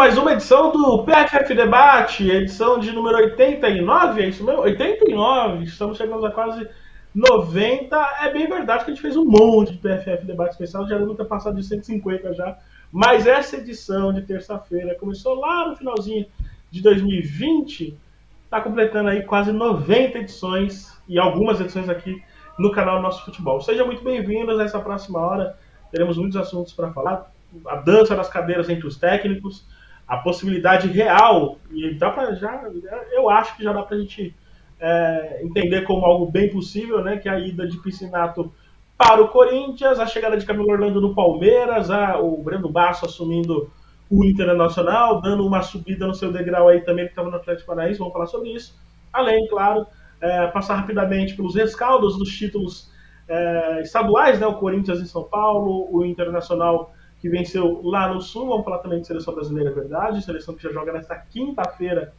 mais uma edição do PFF Debate, edição de número 89, é isso mesmo? 89, estamos chegando a quase 90. É bem verdade que a gente fez um monte de PFF Debate especial, já deve ter passado de 150 já. Mas essa edição de terça-feira começou lá no finalzinho de 2020, está completando aí quase 90 edições e algumas edições aqui no canal Nosso Futebol. Sejam muito bem-vindos nessa próxima hora, teremos muitos assuntos para falar a dança das cadeiras entre os técnicos, a possibilidade real, e dá para já, eu acho que já dá para a gente é, entender como algo bem possível, né, que a ida de Piscinato para o Corinthians, a chegada de Camilo Orlando no Palmeiras, a, o Breno Basso assumindo o Internacional, dando uma subida no seu degrau aí também, que estava no Atlético Paranaense, vamos falar sobre isso. Além, claro, é, passar rapidamente pelos rescaldos dos títulos é, estaduais, né, o Corinthians em São Paulo, o Internacional que venceu lá no Sul. Vamos falar também de seleção brasileira, é verdade. Seleção que já joga nesta quinta-feira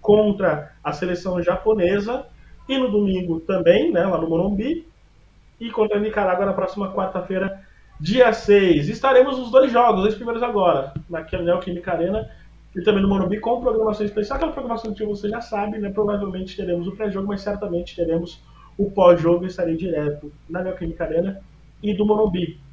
contra a seleção japonesa. E no domingo também, né, lá no Morumbi. E contra a Nicarágua na próxima quarta-feira, dia 6. Estaremos nos dois jogos, os primeiros agora, na Neoquímica Arena e também no Morumbi, com programação especial. Aquela programação que você já sabe, né? Provavelmente teremos o pré-jogo, mas certamente teremos o pós-jogo. Estarei direto na Neoquímica Arena e do Morumbi.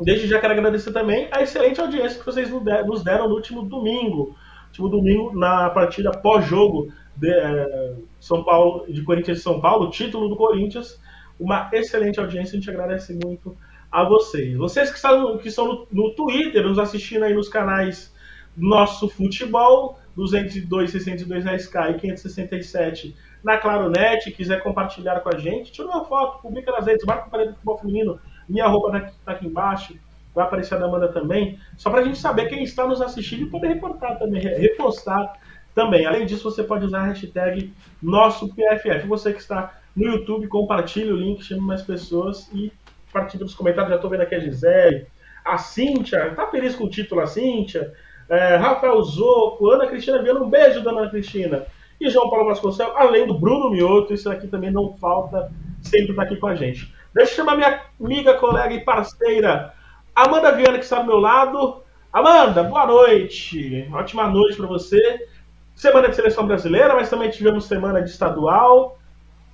Desde já quero agradecer também a excelente audiência que vocês nos deram no último domingo. Último domingo, na partida pós-jogo de é, São Paulo, de Corinthians e São Paulo, título do Corinthians. Uma excelente audiência, a gente agradece muito a vocês. Vocês que estão, que no, no Twitter, nos assistindo aí nos canais Nosso Futebol, 202, 602 na Sky e 567 na Claronet, quiser compartilhar com a gente, tira uma foto, publica nas redes, marca o parede futebol feminino, minha roupa está tá aqui embaixo, vai aparecer a da Amanda também, só para a gente saber quem está nos assistindo e poder reportar também, repostar também. Além disso, você pode usar a hashtag nosso PFF. Você que está no YouTube, compartilhe o link, chame mais pessoas e partilhe nos comentários. Já estou vendo aqui a Gisele, a Cíntia, tá feliz com o título a Cíntia, é, Rafael Zoco, Ana Cristina Viana, um beijo da Ana Cristina. E João Paulo Vasconcelos, além do Bruno Mioto, isso aqui também não falta, sempre está aqui com a gente. Deixa eu chamar minha amiga, colega e parceira, Amanda Viana, que está do meu lado. Amanda, boa noite. Ótima noite para você. Semana de seleção brasileira, mas também tivemos semana de estadual.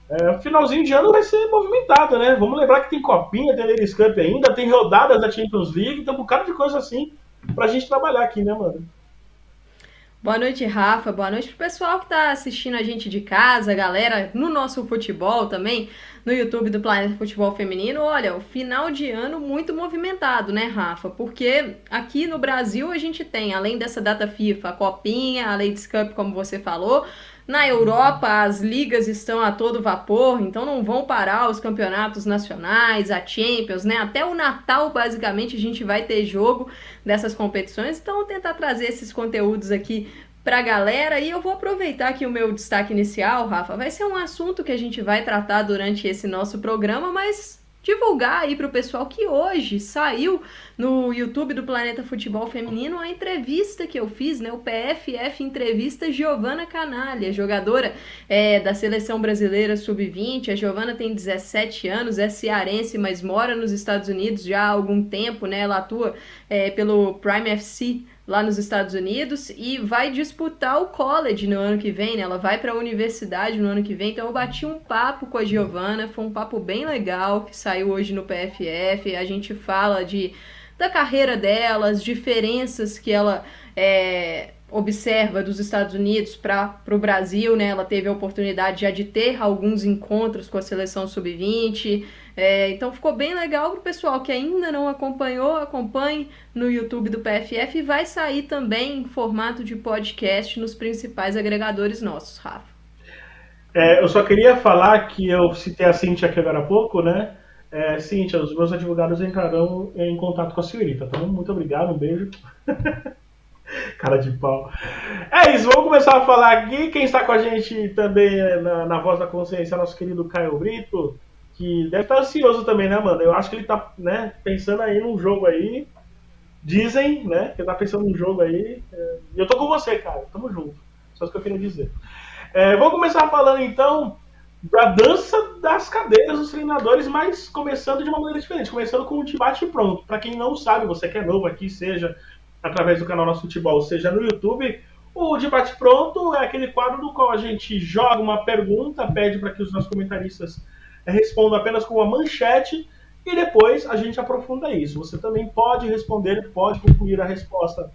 É, finalzinho de ano vai ser movimentado, né? Vamos lembrar que tem Copinha, tem Ladies Cup ainda, tem rodadas da Champions League, tem um bocado de coisa assim pra gente trabalhar aqui, né, mano? Boa noite, Rafa. Boa noite pro pessoal que tá assistindo a gente de casa, galera, no nosso futebol também, no YouTube do Planeta Futebol Feminino. Olha, o final de ano muito movimentado, né, Rafa? Porque aqui no Brasil a gente tem, além dessa data FIFA, a Copinha, a Ladies Cup, como você falou, na Europa, as ligas estão a todo vapor, então não vão parar os campeonatos nacionais, a Champions, né? Até o Natal, basicamente, a gente vai ter jogo dessas competições. Então, vou tentar trazer esses conteúdos aqui para a galera e eu vou aproveitar que o meu destaque inicial, Rafa, vai ser um assunto que a gente vai tratar durante esse nosso programa, mas divulgar aí para o pessoal que hoje saiu no YouTube do Planeta Futebol Feminino a entrevista que eu fiz, né? O PFF Entrevista Giovana Canalha, jogadora é, da Seleção Brasileira Sub-20. A Giovana tem 17 anos, é cearense, mas mora nos Estados Unidos já há algum tempo, né? Ela atua é, pelo Prime FC lá nos Estados Unidos e vai disputar o college no ano que vem, né? Ela vai para a universidade no ano que vem. Então eu bati um papo com a Giovana, foi um papo bem legal que saiu hoje no PFF. A gente fala de da carreira dela, as diferenças que ela é, observa dos Estados Unidos para o Brasil, né? Ela teve a oportunidade já de ter alguns encontros com a seleção sub-20. É, então ficou bem legal para o pessoal que ainda não acompanhou, acompanhe no YouTube do PFF e vai sair também em formato de podcast nos principais agregadores nossos, Rafa. É, eu só queria falar que eu citei a Cintia aqui agora há pouco, né? É, Cintia, os meus advogados entrarão em contato com a senhorita, então muito obrigado, um beijo. Cara de pau. É isso, vamos começar a falar aqui. Quem está com a gente também é na, na Voz da Consciência é nosso querido Caio Brito que deve estar ansioso também, né, mano? Eu acho que ele tá, né, pensando aí num jogo aí. Dizem, né, que ele tá pensando num jogo aí. É... E eu tô com você, cara. Tamo junto. Só isso que eu queria dizer. É, vou começar falando então da dança das cadeiras dos treinadores, mas começando de uma maneira diferente, começando com um debate pronto. Para quem não sabe, você que é novo aqui, seja através do canal Nosso Futebol, seja no YouTube. O Debate Pronto é aquele quadro no qual a gente joga uma pergunta, pede para que os nossos comentaristas respondam apenas com uma manchete e depois a gente aprofunda isso. Você também pode responder, pode concluir a resposta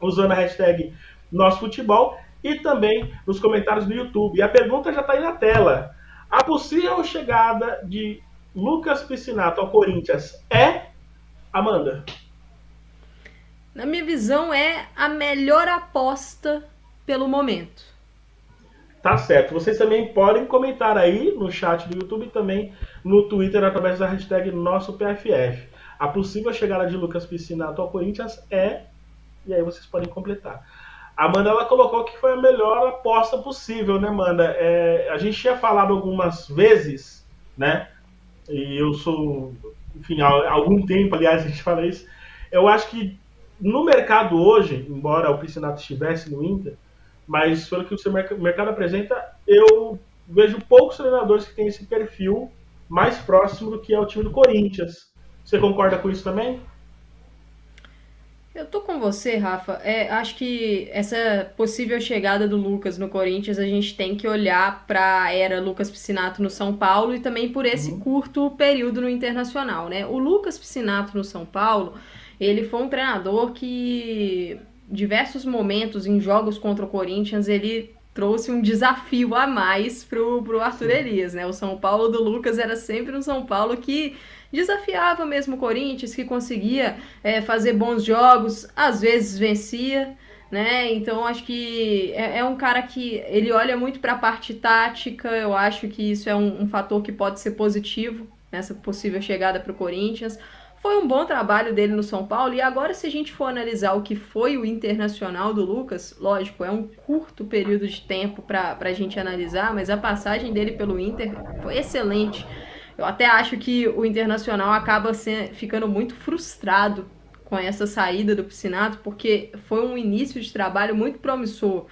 usando a hashtag Nosso Futebol e também nos comentários do YouTube. E a pergunta já está aí na tela. A possível chegada de Lucas Piscinato ao Corinthians é Amanda? Na minha visão, é a melhor aposta pelo momento. Tá certo. Vocês também podem comentar aí no chat do YouTube e também no Twitter através da hashtag nosso PFF. A possível chegada de Lucas Piscinato ao Corinthians é. E aí vocês podem completar. A Amanda ela colocou que foi a melhor aposta possível, né, Amanda? É, a gente tinha falado algumas vezes, né? E eu sou, enfim, há algum tempo, aliás, a gente fala isso. Eu acho que no mercado hoje, embora o Piscinato estivesse no Inter, mas pelo que o mercado apresenta, eu vejo poucos treinadores que têm esse perfil mais próximo do que é o time do Corinthians. Você concorda com isso também? Eu tô com você, Rafa. É, acho que essa possível chegada do Lucas no Corinthians, a gente tem que olhar para a era Lucas Piscinato no São Paulo e também por esse uhum. curto período no Internacional, né? O Lucas Piscinato no São Paulo, ele foi um treinador que diversos momentos em jogos contra o Corinthians, ele trouxe um desafio a mais pro, pro Arthur Elias, né? O São Paulo do Lucas era sempre um São Paulo que desafiava mesmo o Corinthians, que conseguia é, fazer bons jogos, às vezes vencia, né? Então acho que é, é um cara que ele olha muito para a parte tática. Eu acho que isso é um, um fator que pode ser positivo nessa possível chegada para o Corinthians. Foi um bom trabalho dele no São Paulo. E agora, se a gente for analisar o que foi o internacional do Lucas, lógico, é um curto período de tempo para a gente analisar, mas a passagem dele pelo Inter foi excelente. Eu até acho que o Internacional acaba sendo, ficando muito frustrado com essa saída do Piscinato, porque foi um início de trabalho muito promissor.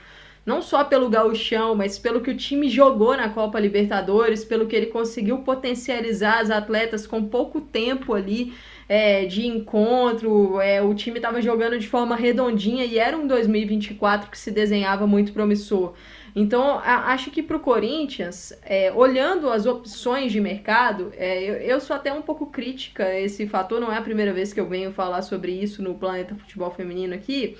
Não só pelo gauchão, mas pelo que o time jogou na Copa Libertadores, pelo que ele conseguiu potencializar as atletas com pouco tempo ali é, de encontro. É, o time estava jogando de forma redondinha e era um 2024 que se desenhava muito promissor. Então, a, acho que para o Corinthians, é, olhando as opções de mercado, é, eu, eu, sou até um pouco crítica a esse fator, não é a primeira vez que eu venho falar sobre isso no Planeta Futebol Feminino aqui,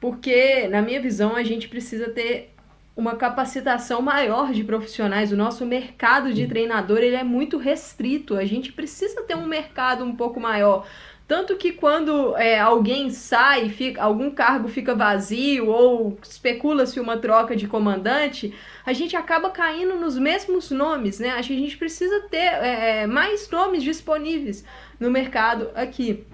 porque, na minha visão, a gente precisa ter uma capacitação maior de profissionais. O nosso mercado de treinador ele é muito restrito. A gente precisa ter um mercado um pouco maior. Tanto que quando é, alguém sai, fica, algum cargo fica vazio ou especula-se uma troca de comandante, a gente acaba caindo nos mesmos nomes, né? Acho que a gente precisa ter é, é, mais nomes disponíveis no mercado aqui.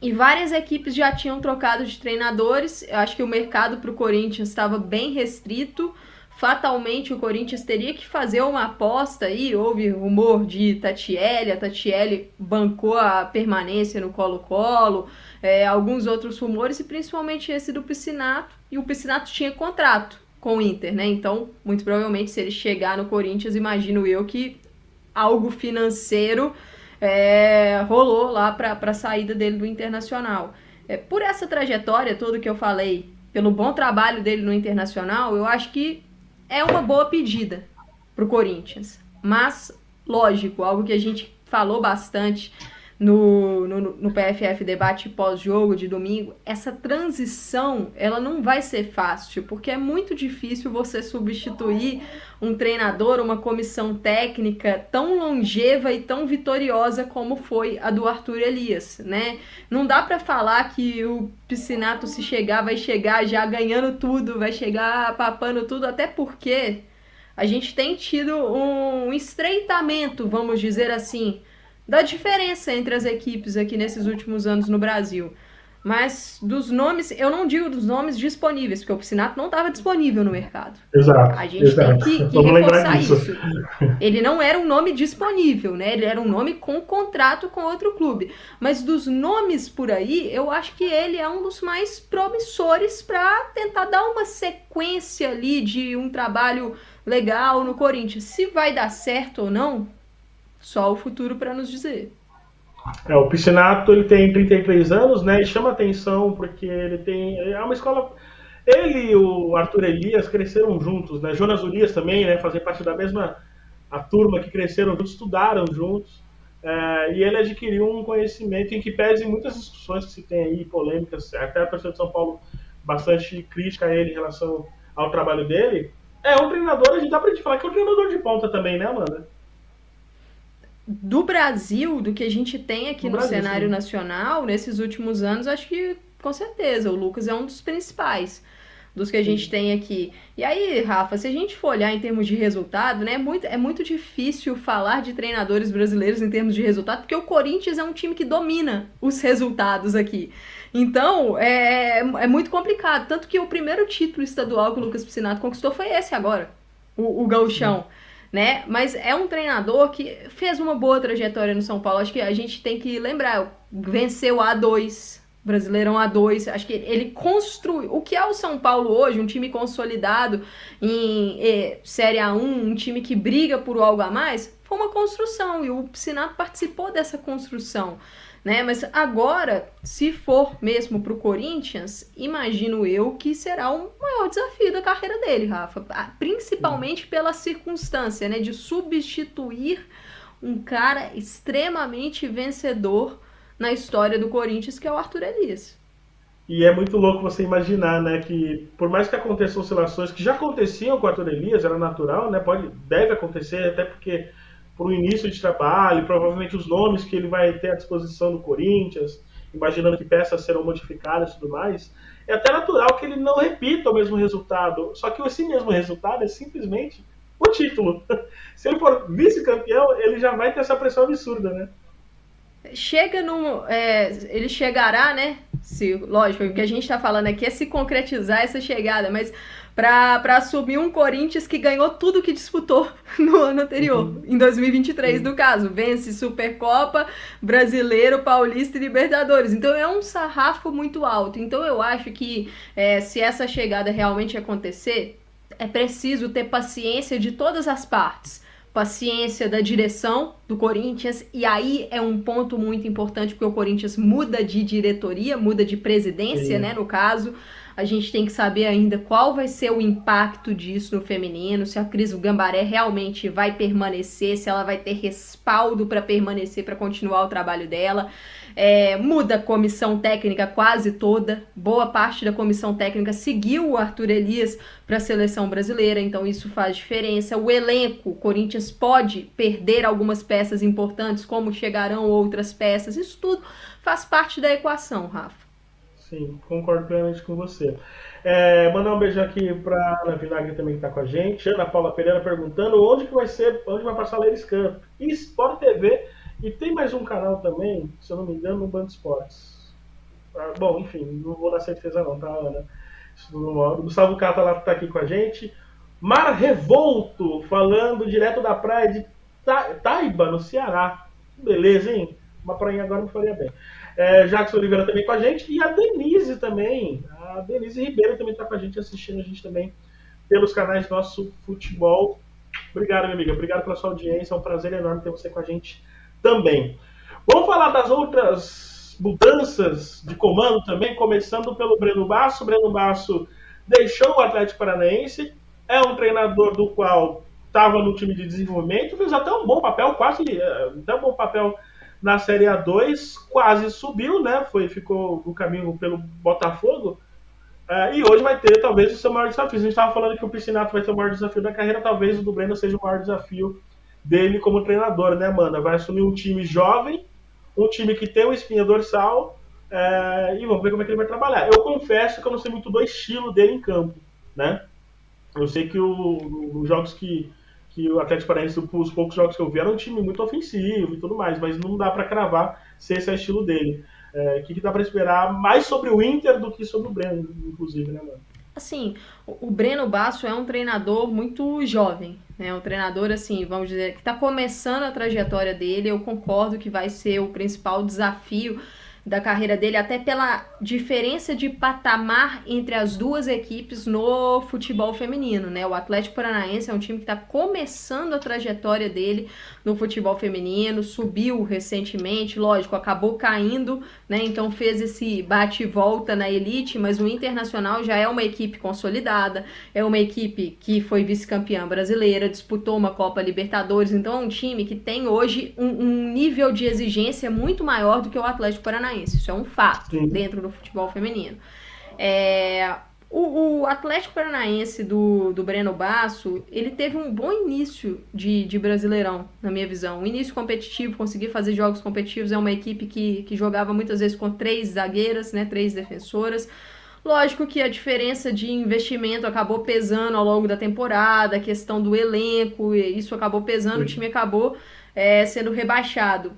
E várias equipes já tinham trocado de treinadores. Eu acho que o mercado para o Corinthians estava bem restrito fatalmente o Corinthians teria que fazer uma aposta aí, houve rumor de Tatiele, a Tatiele bancou a permanência no Colo-Colo, é, alguns outros rumores, e principalmente esse do Piscinato, e o Piscinato tinha contrato com o Inter, né? Então, muito provavelmente, se ele chegar no Corinthians, imagino eu que algo financeiro é, rolou lá para a saída dele do Internacional. É, por essa trajetória toda que eu falei, pelo bom trabalho dele no Internacional, eu acho que é uma boa pedida para o Corinthians. Mas, lógico, algo que a gente falou bastante no, no, no PFF debate pós-jogo de domingo, essa transição ela não vai ser fácil, porque é muito difícil você substituir um treinador, uma comissão técnica tão longeva e tão vitoriosa como foi a do Arthur Elias, né? Não dá para falar que o Piscinato se chegar vai chegar já ganhando tudo, vai chegar papando tudo, até porque a gente tem tido um estreitamento, vamos dizer assim, da diferença entre as equipes aqui nesses últimos anos no Brasil. Mas dos nomes, eu não digo dos nomes disponíveis, porque o Piscinato não estava disponível no mercado. Exato. A gente exato. tem que, que reforçar isso. Ele não era um nome disponível, né? Ele era um nome com contrato com outro clube. Mas dos nomes por aí, eu acho que ele é um dos mais promissores para tentar dar uma sequência ali de um trabalho legal no Corinthians. Se vai dar certo ou não, só o futuro para nos dizer. É, o Piscinato ele tem 33 anos, né? E chama atenção porque ele tem. É uma escola. Ele e o Arthur Elias cresceram juntos, né? Jonas Urias também, né? Fazem parte da mesma a turma que cresceram juntos, estudaram juntos. É, e ele adquiriu um conhecimento em que pese muitas discussões que se tem aí, polêmicas, até a torcida de São Paulo bastante crítica a ele em relação ao trabalho dele. É um treinador, a gente dá pra gente falar que é um treinador de ponta também, né, Amanda? Do Brasil, do que a gente tem aqui no, no Brasil, cenário sim. nacional, nesses últimos anos, acho que com certeza o Lucas é um dos principais dos que a gente tem aqui. E aí, Rafa, se a gente for olhar em termos de resultado, né, é muito, é muito difícil falar de treinadores brasileiros em termos de resultado, porque o Corinthians é um time que domina os resultados aqui. Então, é, é muito complicado. Tanto que o primeiro título estadual que o Lucas Piscinato conquistou foi esse agora, o, o Gauchão. Né? Mas é um treinador que fez uma boa trajetória no São Paulo. Acho que a gente tem que lembrar, venceu a A2, Brasileirão A2. Acho que ele construiu. O que é o São Paulo hoje? Um time consolidado em eh, Série A1, um time que briga por algo a mais? Foi uma construção e o Piscinato participou dessa construção né? Mas agora, se for mesmo para o Corinthians, imagino eu que será o maior desafio da carreira dele, Rafa. Ah, principalmente pela circunstância, né? De substituir um cara extremamente vencedor na história do Corinthians, que é o Arthur Elias. E é muito louco você imaginar, né, que por mais que aconteçam oscilações que já aconteciam com o Arthur Elias, era natural, né, pode, deve acontecer, até porque para o início de trabalho, provavelmente os nomes que ele vai ter à disposição do Corinthians, imaginando que peças serão modificadas e tudo mais, é até natural que ele não repita o mesmo resultado. Só que esse mesmo resultado é simplesmente o título. Se ele for vice-campeão, ele já vai ter essa pressão absurda, né? Chega no. É, ele chegará, né? Se, lógico, o que a gente está falando aqui é se concretizar essa chegada, mas para assumir um Corinthians que ganhou tudo que disputou no ano anterior, uhum. em 2023, no caso. Vence Supercopa, Brasileiro, Paulista e Libertadores. Então é um sarrafo muito alto. Então eu acho que é, se essa chegada realmente acontecer, é preciso ter paciência de todas as partes paciência da direção do Corinthians, e aí é um ponto muito importante, porque o Corinthians muda de diretoria, muda de presidência, Sim. né, no caso. A gente tem que saber ainda qual vai ser o impacto disso no feminino, se a Cris Gambaré realmente vai permanecer, se ela vai ter respaldo para permanecer, para continuar o trabalho dela. É, muda a comissão técnica quase toda, boa parte da comissão técnica seguiu o Arthur Elias para a seleção brasileira, então isso faz diferença. O elenco, o Corinthians pode perder algumas peças importantes, como chegarão outras peças, isso tudo faz parte da equação, Rafa. Sim, concordo plenamente com você. É, mandar um beijo aqui para Ana Vinagre também que está com a gente. Ana Paula Pereira perguntando onde que vai ser, onde vai passar Ladies. E Sport TV. E tem mais um canal também, se eu não me engano, no Band Esportes. Ah, bom, enfim, não vou dar certeza não, tá, Ana? O Gustavo Cata lá está aqui com a gente. Mar Revolto, falando direto da praia de Taiba, no Ceará. Beleza, hein? Uma praia agora não faria bem. É, Jackson Oliveira também com a gente. E a Denise também. A Denise Ribeiro também está com a gente, assistindo a gente também pelos canais Nosso Futebol. Obrigado, minha amiga. Obrigado pela sua audiência. É um prazer enorme ter você com a gente também. Vamos falar das outras mudanças de comando também, começando pelo Breno Basso. Breno Basso deixou o Atlético Paranaense. É um treinador do qual estava no time de desenvolvimento, fez até um bom papel, quase é, até um bom papel na Série A2, quase subiu, né? Foi, ficou no caminho pelo Botafogo. Uh, e hoje vai ter talvez o seu maior desafio. A gente estava falando que o Piscinato vai ser o maior desafio da carreira, talvez o do Breno seja o maior desafio dele como treinador, né, Amanda? Vai assumir um time jovem, um time que tem um espinha dorsal, uh, e vamos ver como é que ele vai trabalhar. Eu confesso que eu não sei muito do estilo dele em campo, né? Eu sei que os jogos que que o Atlético Paranaense, os poucos jogos que eu vi, era um time muito ofensivo e tudo mais, mas não dá para cravar se esse é o estilo dele. É, o que, que dá para esperar mais sobre o Inter do que sobre o Breno, inclusive, né, mano? Assim, o Breno Basso é um treinador muito jovem, né? Um treinador, assim, vamos dizer, que está começando a trajetória dele. Eu concordo que vai ser o principal desafio da carreira dele, até pela diferença de patamar entre as duas equipes no futebol feminino, né? O Atlético Paranaense é um time que está começando a trajetória dele no futebol feminino, subiu recentemente, lógico, acabou caindo, né? Então fez esse bate e volta na elite, mas o Internacional já é uma equipe consolidada, é uma equipe que foi vice-campeã brasileira, disputou uma Copa Libertadores, então é um time que tem hoje um, um nível de exigência muito maior do que o Atlético Paranaense. Paranaense. Isso é um fato Sim. dentro do futebol feminino. É, o, o, Atlético Paranaense do, do Breno Basso, ele teve um bom início de, de Brasileirão, na minha visão. Um início competitivo, conseguir fazer jogos competitivos. É uma equipe que, que jogava muitas vezes com três zagueiras, né, três defensoras. Lógico que a diferença de investimento acabou pesando ao longo da temporada, a questão do elenco, isso acabou pesando, Sim. o time acabou é, sendo rebaixado.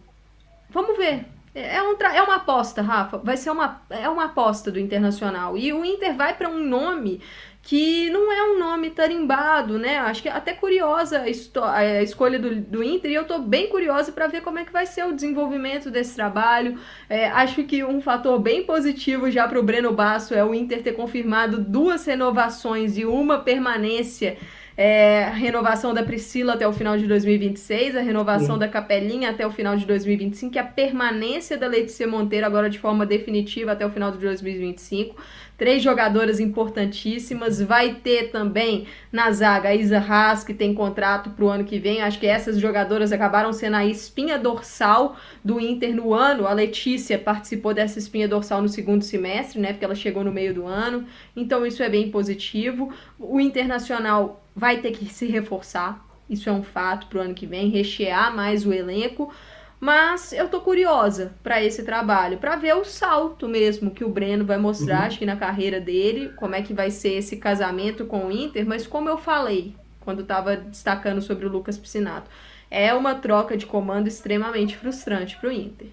Vamos ver é, um é uma aposta, Rafa. Vai ser uma, é uma aposta do Internacional. E o Inter vai para um nome que não é um nome tarimbado, né? Acho que é até curiosa a, a escolha do, do Inter e eu tô bem curiosa para ver como é que vai ser o desenvolvimento desse trabalho. É, acho que um fator bem positivo já para o Breno Basso é o Inter ter confirmado duas renovações e uma permanência é, a renovação da Priscila até o final de 2026, a renovação Sim. da Capelinha até o final de 2025 e a permanência da Letícia Monteiro agora de forma definitiva até o final de 2025. Três jogadoras importantíssimas. Vai ter também na zaga a Isa Haas, que tem contrato para o ano que vem. Acho que essas jogadoras acabaram sendo a espinha dorsal do Inter no ano. A Letícia participou dessa espinha dorsal no segundo semestre, né? Porque ela chegou no meio do ano. Então isso é bem positivo. O Internacional vai ter que se reforçar. Isso é um fato para o ano que vem, rechear mais o elenco. Mas eu tô curiosa para esse trabalho, para ver o salto mesmo que o Breno vai mostrar, uhum. acho que na carreira dele, como é que vai ser esse casamento com o Inter, mas como eu falei quando estava destacando sobre o Lucas Piscinato, é uma troca de comando extremamente frustrante para o Inter.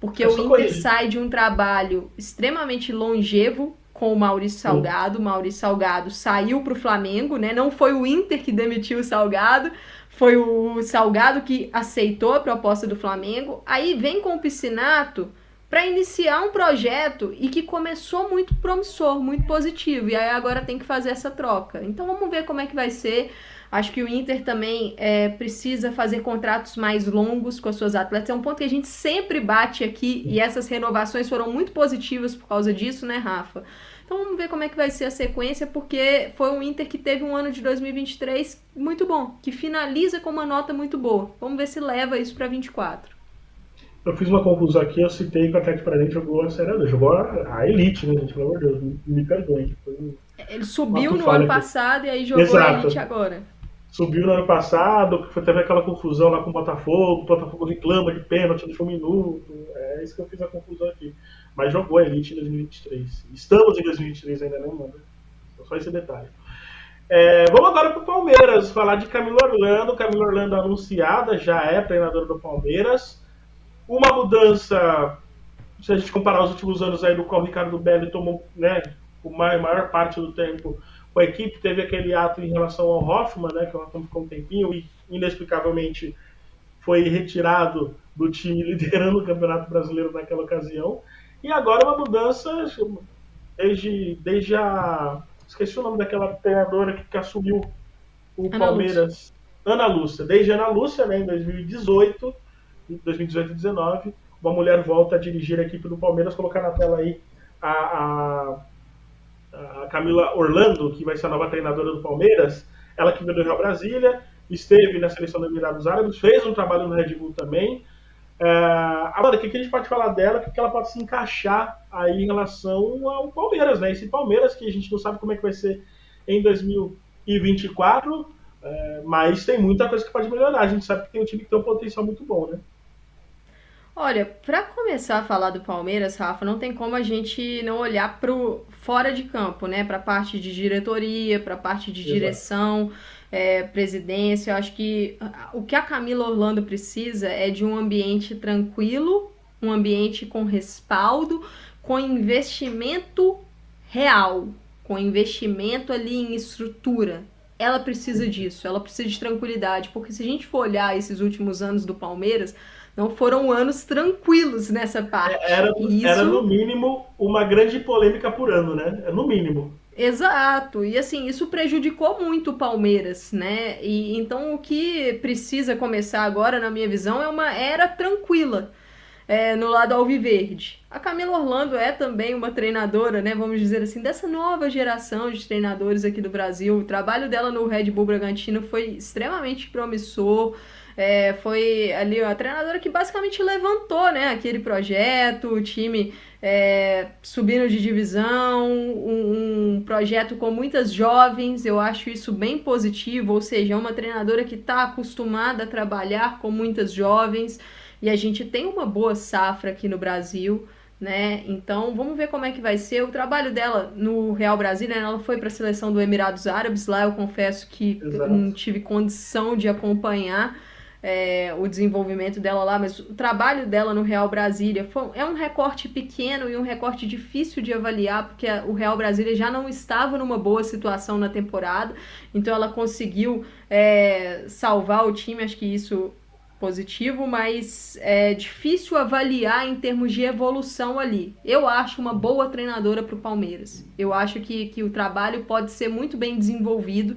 Porque o Inter sai de um trabalho extremamente longevo com o Maurício Salgado. O Maurício Salgado saiu para o Flamengo, né? Não foi o Inter que demitiu o Salgado, foi o Salgado que aceitou a proposta do Flamengo. Aí vem com o Piscinato para iniciar um projeto e que começou muito promissor, muito positivo. E aí agora tem que fazer essa troca. Então vamos ver como é que vai ser. Acho que o Inter também é, precisa fazer contratos mais longos com as suas atletas. É um ponto que a gente sempre bate aqui e essas renovações foram muito positivas por causa disso, né, Rafa? Então vamos ver como é que vai ser a sequência, porque foi um Inter que teve um ano de 2023 muito bom, que finaliza com uma nota muito boa. Vamos ver se leva isso para 24. Eu fiz uma conclusão aqui, eu citei que o Atlético Paranaense jogou a Série A, jogou a, elite, né, gente? Pelo amor de Deus, me, me perdoe. Ele subiu no ano aqui. passado e aí jogou Exato. a elite agora. Subiu no ano passado, teve aquela confusão lá com o Botafogo, o Botafogo reclama de pênalti, deixou um minuto. É isso que eu fiz a conclusão aqui mas jogou Elite em 2023. Estamos em 2023 ainda, não, mano? Só esse detalhe. É, vamos agora para o Palmeiras, falar de Camilo Orlando. Camilo Orlando anunciada, já é treinador do Palmeiras. Uma mudança, se a gente comparar os últimos anos aí do qual o Ricardo Belli tomou né, a maior parte do tempo com a equipe, teve aquele ato em relação ao Hoffman, né, que o Hoffman ficou um tempinho e inexplicavelmente foi retirado do time liderando o Campeonato Brasileiro naquela ocasião. E agora uma mudança desde, desde a. Esqueci o nome daquela treinadora que, que assumiu o Ana Palmeiras. Lúcia. Ana Lúcia. Desde Ana Lúcia, né, em 2018, 2018 e 2019, uma mulher volta a dirigir a equipe do Palmeiras. Colocar na tela aí a, a, a Camila Orlando, que vai ser a nova treinadora do Palmeiras. Ela que veio do Real Brasília, esteve na seleção dos Emirados Árabes, fez um trabalho no Red Bull também. É, agora, o que, que a gente pode falar dela? O que, que ela pode se encaixar aí em relação ao Palmeiras, né? Esse Palmeiras que a gente não sabe como é que vai ser em 2024, é, mas tem muita coisa que pode melhorar. A gente sabe que tem um time que tem um potencial muito bom, né? Olha, para começar a falar do Palmeiras, Rafa, não tem como a gente não olhar pro fora de campo, né? Para a parte de diretoria, para a parte de Exato. direção é, presidência. Eu acho que o que a Camila Orlando precisa é de um ambiente tranquilo, um ambiente com respaldo, com investimento real, com investimento ali em estrutura. Ela precisa disso, ela precisa de tranquilidade, porque se a gente for olhar esses últimos anos do Palmeiras, Não foram anos tranquilos nessa parte. Era, Isso... era no mínimo uma grande polêmica por ano, né? No mínimo. Exato. E assim, isso prejudicou muito o Palmeiras, né? E então o que precisa começar agora, na minha visão, é uma era tranquila. É, no lado alviverde. A Camila Orlando é também uma treinadora, né, vamos dizer assim, dessa nova geração de treinadores aqui do Brasil. O trabalho dela no Red Bull Bragantino foi extremamente promissor. É, foi ali a treinadora que basicamente levantou né, aquele projeto, o time é, subindo de divisão, um, um, projeto com muitas jovens, eu acho isso bem positivo, ou seja, é uma treinadora que está acostumada a trabalhar com muitas jovens e a gente tem uma boa safra aqui no Brasil. Né? Então vamos ver como é que vai ser o trabalho dela no Real Brasília. Né? Ela foi para a seleção do Emirados Árabes. Lá eu confesso que não tive condição de acompanhar, é, o desenvolvimento dela lá, mas o trabalho dela no Real Brasília foi, é um recorte pequeno e um recorte difícil de avaliar, porque a, o Real Brasília já não estava numa boa situação na temporada, então ela conseguiu é, salvar o time, acho que isso positivo, mas é difícil avaliar em termos de evolução ali. Eu acho uma boa treinadora para o Palmeiras. Eu acho que, que o trabalho pode ser muito bem desenvolvido.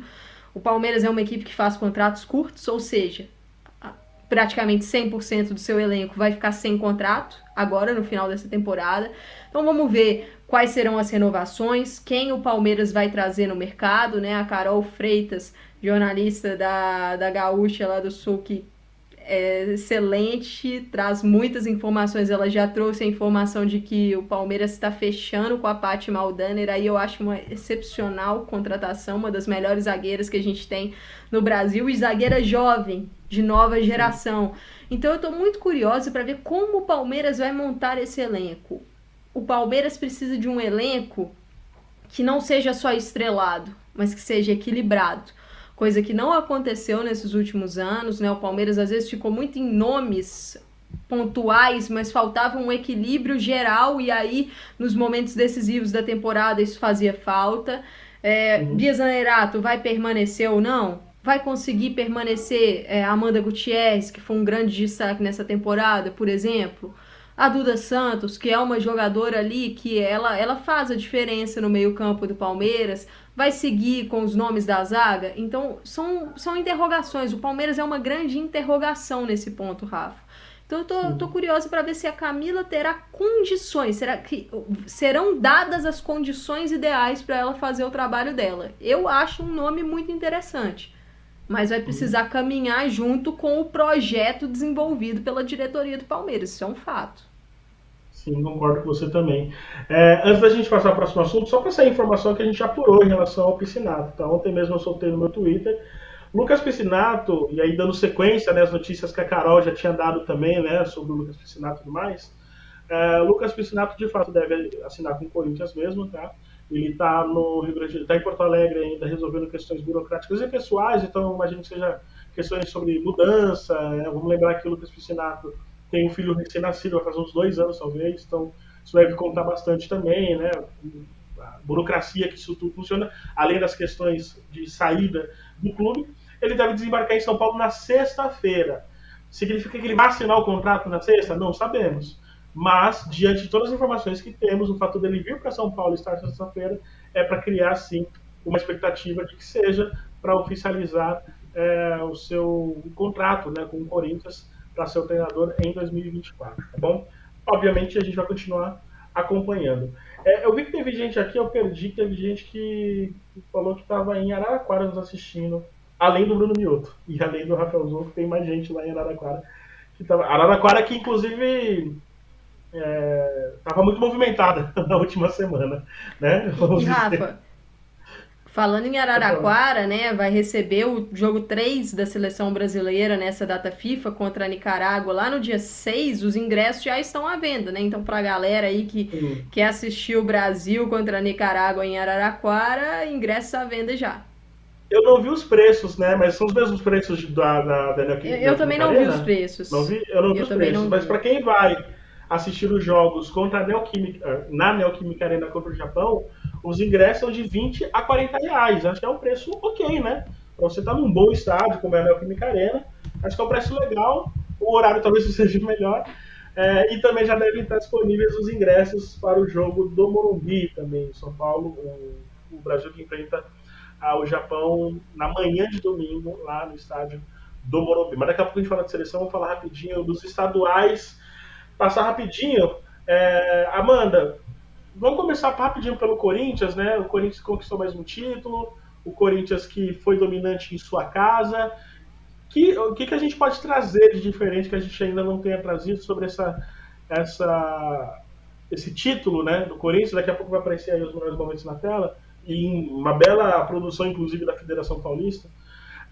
O Palmeiras é uma equipe que faz contratos curtos, ou seja, praticamente 100% do seu elenco vai ficar sem contrato agora no final dessa temporada. Então vamos ver quais serão as renovações, quem o Palmeiras vai trazer no mercado, né? A Carol Freitas, jornalista da, da Gaúcha lá do Sul, que é excelente, traz muitas informações. Ela já trouxe a informação de que o Palmeiras está fechando com a Paty Maldaner. Aí eu acho uma excepcional contratação, uma das melhores zagueiras que a gente tem no Brasil e zagueira jovem, de nova geração. Então eu estou muito curiosa para ver como o Palmeiras vai montar esse elenco. O Palmeiras precisa de um elenco que não seja só estrelado, mas que seja equilibrado coisa que não aconteceu nesses últimos anos, né? O Palmeiras às vezes ficou muito em nomes pontuais, mas faltava um equilíbrio geral e aí nos momentos decisivos da temporada isso fazia falta. É, uhum. Bia Zanerato vai permanecer ou não? Vai conseguir permanecer é, Amanda Gutierrez, que foi um grande destaque nessa temporada, por exemplo? A Duda Santos, que é uma jogadora ali que ela, ela faz a diferença no meio-campo do Palmeiras, vai seguir com os nomes da zaga? Então, são, são interrogações. O Palmeiras é uma grande interrogação nesse ponto, Rafa. Então, eu tô, tô curiosa para ver se a Camila terá condições. Será que serão dadas as condições ideais para ela fazer o trabalho dela? Eu acho um nome muito interessante. Mas vai precisar caminhar junto com o projeto desenvolvido pela diretoria do Palmeiras. Isso é um fato. Sim, concordo com você também. É, antes da gente passar para o próximo assunto, só para essa informação que a gente apurou em relação ao Piscinato. Tá? Ontem mesmo eu soltei no meu Twitter. Lucas Piscinato, e aí dando sequência né, notícias que a Carol já tinha dado também né, sobre o Lucas Piscinato e tudo mais. É, Lucas Piscinato de fato deve assinar com o Corinthians mesmo, tá? Ele está no Rio Grande, está em Porto Alegre ainda resolvendo questões burocráticas e pessoais, então imagino que seja questões sobre mudança. Né? Vamos lembrar que o Lucas Piscinato tem um filho recém-nascido, vai fazer uns dois anos talvez, então isso deve contar bastante também, né? A burocracia que isso tudo funciona, além das questões de saída do clube. Ele deve desembarcar em São Paulo na sexta-feira. Significa que ele vai assinar o contrato na sexta? Não sabemos. Mas, diante de todas as informações que temos, o fato dele vir para São Paulo e estar sexta-feira é para criar, sim, uma expectativa de que seja para oficializar é, o seu contrato né, com o Corinthians para ser o treinador em 2024, tá bom? Obviamente a gente vai continuar acompanhando. É, eu vi que teve gente aqui, eu perdi, teve gente que falou que estava em Araraquara nos assistindo, além do Bruno Mioto e além do Rafael Zonco, tem mais gente lá em Araraquara. Que tava, Araraquara que inclusive estava é, muito movimentada na última semana, né? Vamos e Rafa, Falando em Araraquara, né, vai receber o jogo 3 da seleção brasileira nessa data FIFA contra a Nicarágua lá no dia 6. Os ingressos já estão à venda, né? Então, para a galera aí que uhum. quer assistir o Brasil contra a Nicarágua em Araraquara, ingressos à venda já. Eu não vi os preços, né? Mas são os mesmos preços da, da, da Eu, eu também não vi os preços. Não vi, eu não vi eu os preços, mas para quem vai assistir os jogos contra a Neoquímica, na Neoquímica Arena contra o Japão, os ingressos são de 20 a 40 reais. Acho que é um preço ok, né? Pra você tá num bom estádio, como é a Neoquímica Arena, acho que é um preço legal. o horário talvez seja melhor. É, e também já devem estar disponíveis os ingressos para o jogo do Morumbi também, em São Paulo, o, o Brasil que enfrenta o Japão na manhã de domingo, lá no estádio do Morumbi. Mas daqui a pouco a gente fala de seleção, vamos falar rapidinho dos estaduais. Passar rapidinho. É, Amanda, vamos começar rapidinho pelo Corinthians, né? O Corinthians conquistou mais um título, o Corinthians que foi dominante em sua casa. Que, o que, que a gente pode trazer de diferente que a gente ainda não tenha trazido sobre essa, essa, esse título né, do Corinthians? Daqui a pouco vai aparecer aí os melhores momentos na tela. E uma bela produção, inclusive, da Federação Paulista.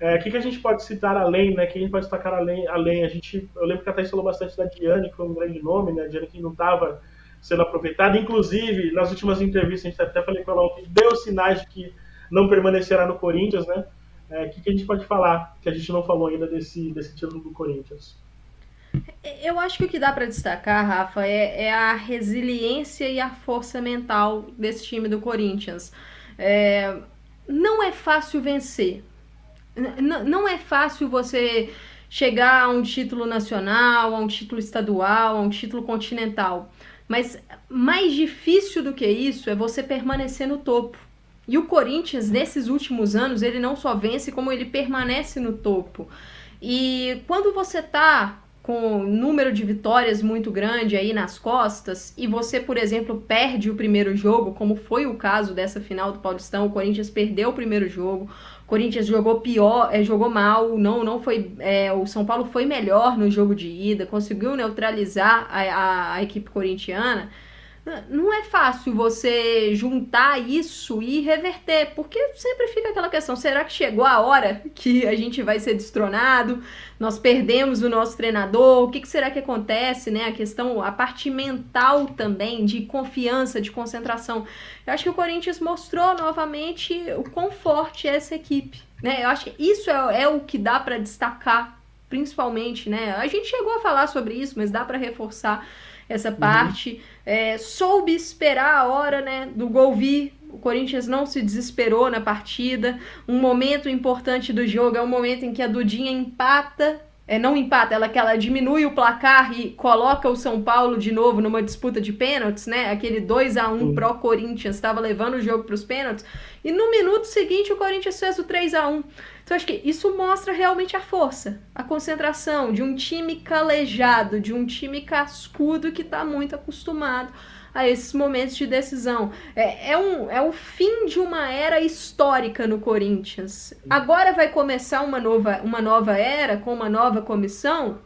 É, o que, que a gente pode citar além, né? Que a gente pode destacar além, além. A gente, eu lembro que a Thaís falou bastante da Diane, que foi um grande nome, né? A Diane que não estava sendo aproveitada. Inclusive, nas últimas entrevistas, a gente até falei com ela que deu sinais de que não permanecerá no Corinthians, né? O é, que, que a gente pode falar que a gente não falou ainda desse, desse título do Corinthians? Eu acho que o que dá para destacar, Rafa, é, é, a resiliência e a força mental desse time do Corinthians. É, não é fácil vencer, não é fácil você chegar a um título nacional, a um título estadual, a um título continental. Mas mais difícil do que isso é você permanecer no topo. E o Corinthians, nesses últimos anos, ele não só vence, como ele permanece no topo. E quando você tá com um número de vitórias muito grande aí nas costas e você, por exemplo, perde o primeiro jogo, como foi o caso dessa final do Paulistão, o Corinthians perdeu o primeiro jogo, Corinthians jogou pior, é, jogou mal, não, não foi. É, o São Paulo foi melhor no jogo de ida, conseguiu neutralizar a, a, a equipe corintiana. Não é fácil você juntar isso e reverter, porque sempre fica aquela questão: será que chegou a hora que a gente vai ser destronado? Nós perdemos o nosso treinador? O que, que será que acontece? Né? A questão, a parte mental também, de confiança, de concentração. Eu acho que o Corinthians mostrou novamente o quão forte é essa equipe. Né? Eu acho que isso é, é o que dá para destacar, principalmente. Né? A gente chegou a falar sobre isso, mas dá para reforçar essa uhum. parte. Uhum. É, soube esperar a hora né, do gol vir. O Corinthians não se desesperou na partida. Um momento importante do jogo é o momento em que a Dudinha empata. É, não empata, ela que ela diminui o placar e coloca o São Paulo de novo numa disputa de pênaltis, né? Aquele 2 a 1 pro Corinthians estava levando o jogo para os pênaltis. E no minuto seguinte o Corinthians fez o 3 a 1 então, acho que isso mostra realmente a força, a concentração de um time calejado, de um time cascudo que está muito acostumado a esses momentos de decisão. É, é, um, é o fim de uma era histórica no Corinthians. Agora vai começar uma nova, uma nova era com uma nova comissão.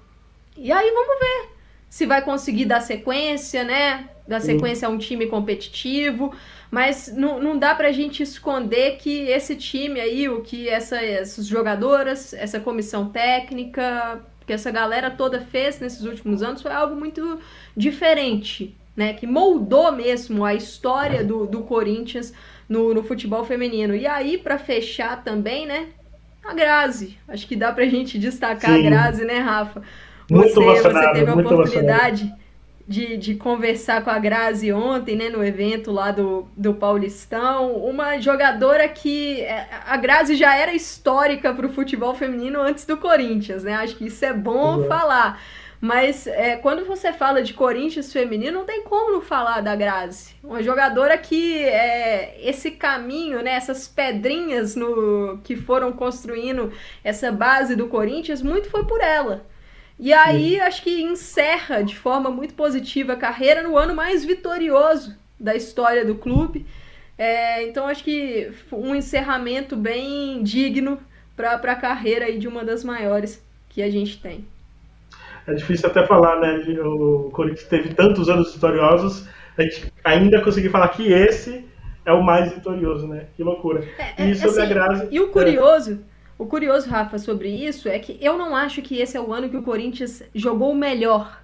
E aí vamos ver se vai conseguir dar sequência, né? Dar sequência a um time competitivo. Mas não, não dá pra gente esconder que esse time aí, o que essa, essas jogadoras, essa comissão técnica, que essa galera toda fez nesses últimos anos foi algo muito diferente, né? Que moldou mesmo a história do, do Corinthians no, no futebol feminino. E aí, para fechar também, né? A Grazi. Acho que dá pra gente destacar Sim. a Grazi, né, Rafa? Você, você teve a oportunidade de, de conversar com a Grazi ontem, né, no evento lá do, do Paulistão. Uma jogadora que. É, a Grazi já era histórica para o futebol feminino antes do Corinthians, né? Acho que isso é bom uhum. falar. Mas é, quando você fala de Corinthians feminino, não tem como não falar da Grazi. Uma jogadora que é, esse caminho, né, essas pedrinhas no, que foram construindo essa base do Corinthians, muito foi por ela. E aí, Sim. acho que encerra de forma muito positiva a carreira no ano mais vitorioso da história do clube. É, então, acho que um encerramento bem digno para a carreira aí de uma das maiores que a gente tem. É difícil até falar, né? O Corinthians teve tantos anos vitoriosos, a gente ainda conseguir falar que esse é o mais vitorioso, né? Que loucura. É, e sobre assim, a Grazi. E o curioso. O curioso, Rafa, sobre isso é que eu não acho que esse é o ano que o Corinthians jogou melhor.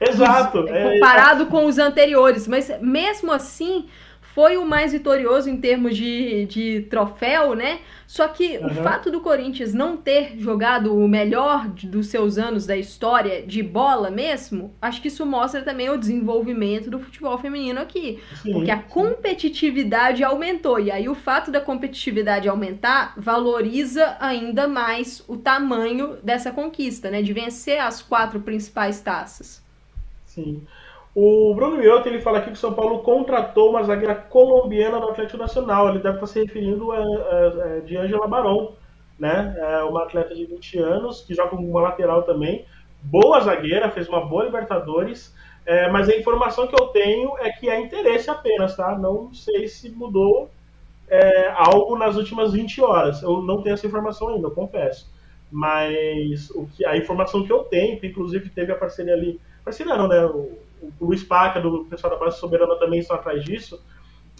Exato. Os, é, comparado é, com os anteriores. Mas mesmo assim, foi o mais vitorioso em termos de, de troféu, né? Só que uhum. o fato do Corinthians não ter jogado o melhor dos seus anos da história de bola mesmo, acho que isso mostra também o desenvolvimento do futebol feminino aqui. Sim, porque a competitividade aumentou. E aí o fato da competitividade aumentar valoriza ainda mais o tamanho dessa conquista, né? De vencer as quatro principais taças. Sim. O Bruno Mioto ele fala aqui que o São Paulo contratou uma zagueira colombiana no Atlético Nacional. Ele deve estar se referindo a, a, a de Angela Barão, né? É uma atleta de 20 anos que joga como uma lateral também. Boa zagueira, fez uma boa Libertadores. É, mas a informação que eu tenho é que é interesse apenas, tá? Não sei se mudou é, algo nas últimas 20 horas. Eu não tenho essa informação ainda, eu confesso. Mas o que, a informação que eu tenho, que inclusive teve a parceria ali. Parceria não, né? O, o Luiz Paca, do pessoal da Base Soberana, também estão atrás disso,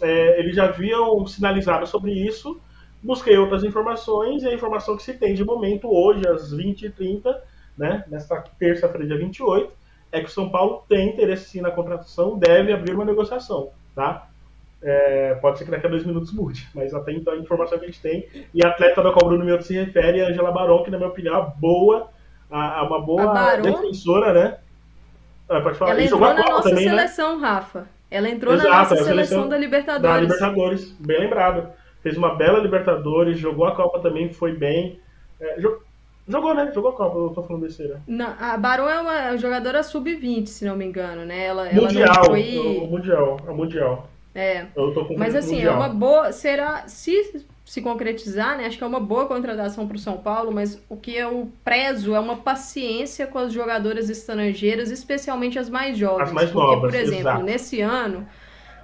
é, eles já haviam sinalizado sobre isso. Busquei outras informações e a informação que se tem de momento, hoje, às 20h30, né, nesta terça-feira, dia 28, é que o São Paulo tem interesse sim na contratação, deve abrir uma negociação, tá? É, pode ser que daqui a dois minutos mude, mas até então a informação que a gente tem. E a atleta da qual o Bruno Mioto se refere é a Angela Baron, que na minha opinião é uma boa, uma boa defensora, né? Ah, pode falar. Ela entrou na nossa também, né? seleção, né? Rafa. Ela entrou Exato, na nossa seleção, seleção da Libertadores. Da Libertadores, bem lembrado. Fez uma bela Libertadores, jogou a Copa também, foi bem. É, jogou, né? Jogou a Copa, eu tô falando besteira. Não, a Barão é uma jogadora sub-20, se não me engano, né? Ela, mundial, ela foi... o Mundial, é o Mundial. É. Mas assim, é mundial. é uma boa. Será. Se se concretizar, né? Acho que é uma boa contratação para o São Paulo, mas o que eu prezo é uma paciência com as jogadoras estrangeiras, especialmente as mais jovens. As mais porque, novas, por exemplo, exato. nesse ano,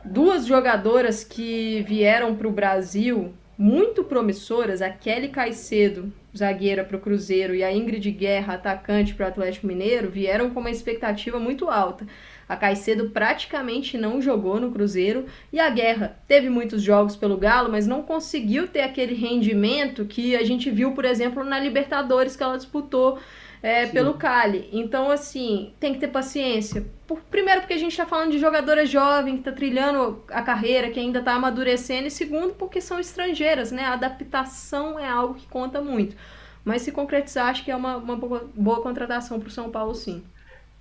duas jogadoras que vieram para o Brasil muito promissoras, a Kelly Caicedo, zagueira para o Cruzeiro, e a Ingrid Guerra, atacante para o Atlético Mineiro, vieram com uma expectativa muito alta. A Caicedo praticamente não jogou no Cruzeiro e a Guerra teve muitos jogos pelo Galo, mas não conseguiu ter aquele rendimento que a gente viu, por exemplo, na Libertadores que ela disputou é, pelo Cali. Então, assim, tem que ter paciência. Por, primeiro, porque a gente está falando de jogadora jovem que está trilhando a carreira, que ainda está amadurecendo, e segundo, porque são estrangeiras, né? A adaptação é algo que conta muito. Mas se concretizar, acho que é uma, uma boa, boa contratação para o São Paulo, sim.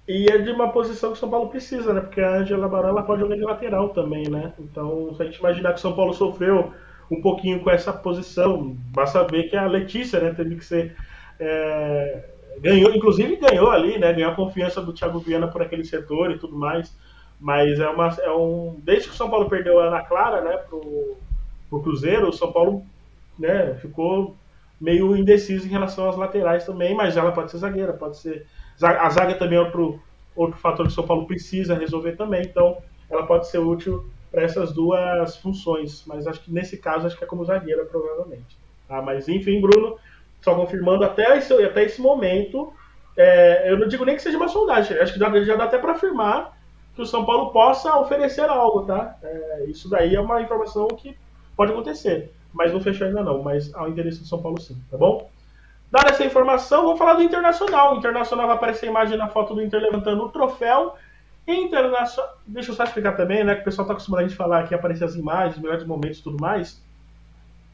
E é de uma posição que o São Paulo precisa, né? Porque a Angela Barão ela pode jogar de lateral também, né? Então, se a gente imaginar que o São Paulo sofreu um pouquinho com essa posição, basta ver que a Letícia, né, teve que ser. É, ganhou, inclusive ganhou ali, né? Ganhou a confiança do Thiago Viana por aquele setor e tudo mais. Mas é, uma, é um. Desde que o São Paulo perdeu a Ana Clara, né, pro, pro Cruzeiro, o São Paulo né, ficou meio indeciso em relação às laterais também, mas ela pode ser zagueira, pode ser a zaga também é outro, outro fator que o São Paulo precisa resolver também, então ela pode ser útil para essas duas funções, mas acho que nesse caso acho que é como zagueira provavelmente. Tá? Mas enfim, Bruno, só confirmando até esse, até esse momento, é, eu não digo nem que seja uma sondagem, acho que já, já dá até para afirmar que o São Paulo possa oferecer algo, tá? É, isso daí é uma informação que pode acontecer, mas não fechou ainda não, mas há o interesse do São Paulo sim, tá bom? Dada essa informação, vou falar do Internacional. O Internacional vai aparecer a imagem na foto do Inter levantando o troféu. Internacional. Deixa eu só explicar também, né? Que o pessoal está acostumado a gente falar que aparecer as imagens, melhores momentos e tudo mais.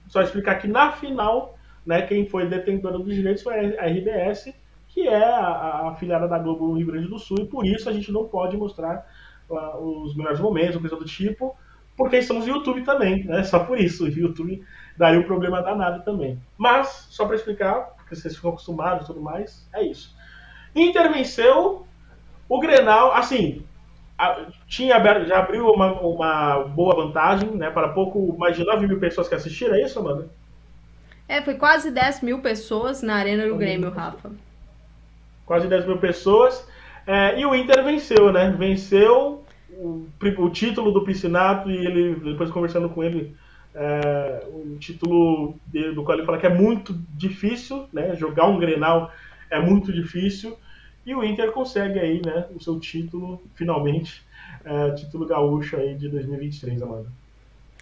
Só explicar que na final, né, quem foi detentora dos direitos foi a RBS, que é a, a filiada da Globo no Rio Grande do Sul, e por isso a gente não pode mostrar os melhores momentos, coisa do tipo, porque estamos no YouTube também, né? Só por isso. O YouTube daria um problema danado também. Mas, só para explicar, porque vocês ficam acostumados e tudo mais, é isso. Inter venceu o Grenal, assim, tinha já abriu uma, uma boa vantagem, né? Para pouco mais de 9 mil pessoas que assistiram, é isso, Amanda? É, foi quase 10 mil pessoas na Arena do Grêmio, Rafa. Quase 10 mil pessoas. É, e o Inter venceu, né? Venceu o, o título do Piscinato e ele, depois conversando com ele, é, um título do qual ele fala que é muito difícil, né? Jogar um Grenal é muito difícil e o Inter consegue aí, né? O seu título finalmente, é, título gaúcho aí de 2023, Amanda.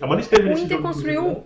Amanda esteve o nesse Inter jogo, construiu. Né?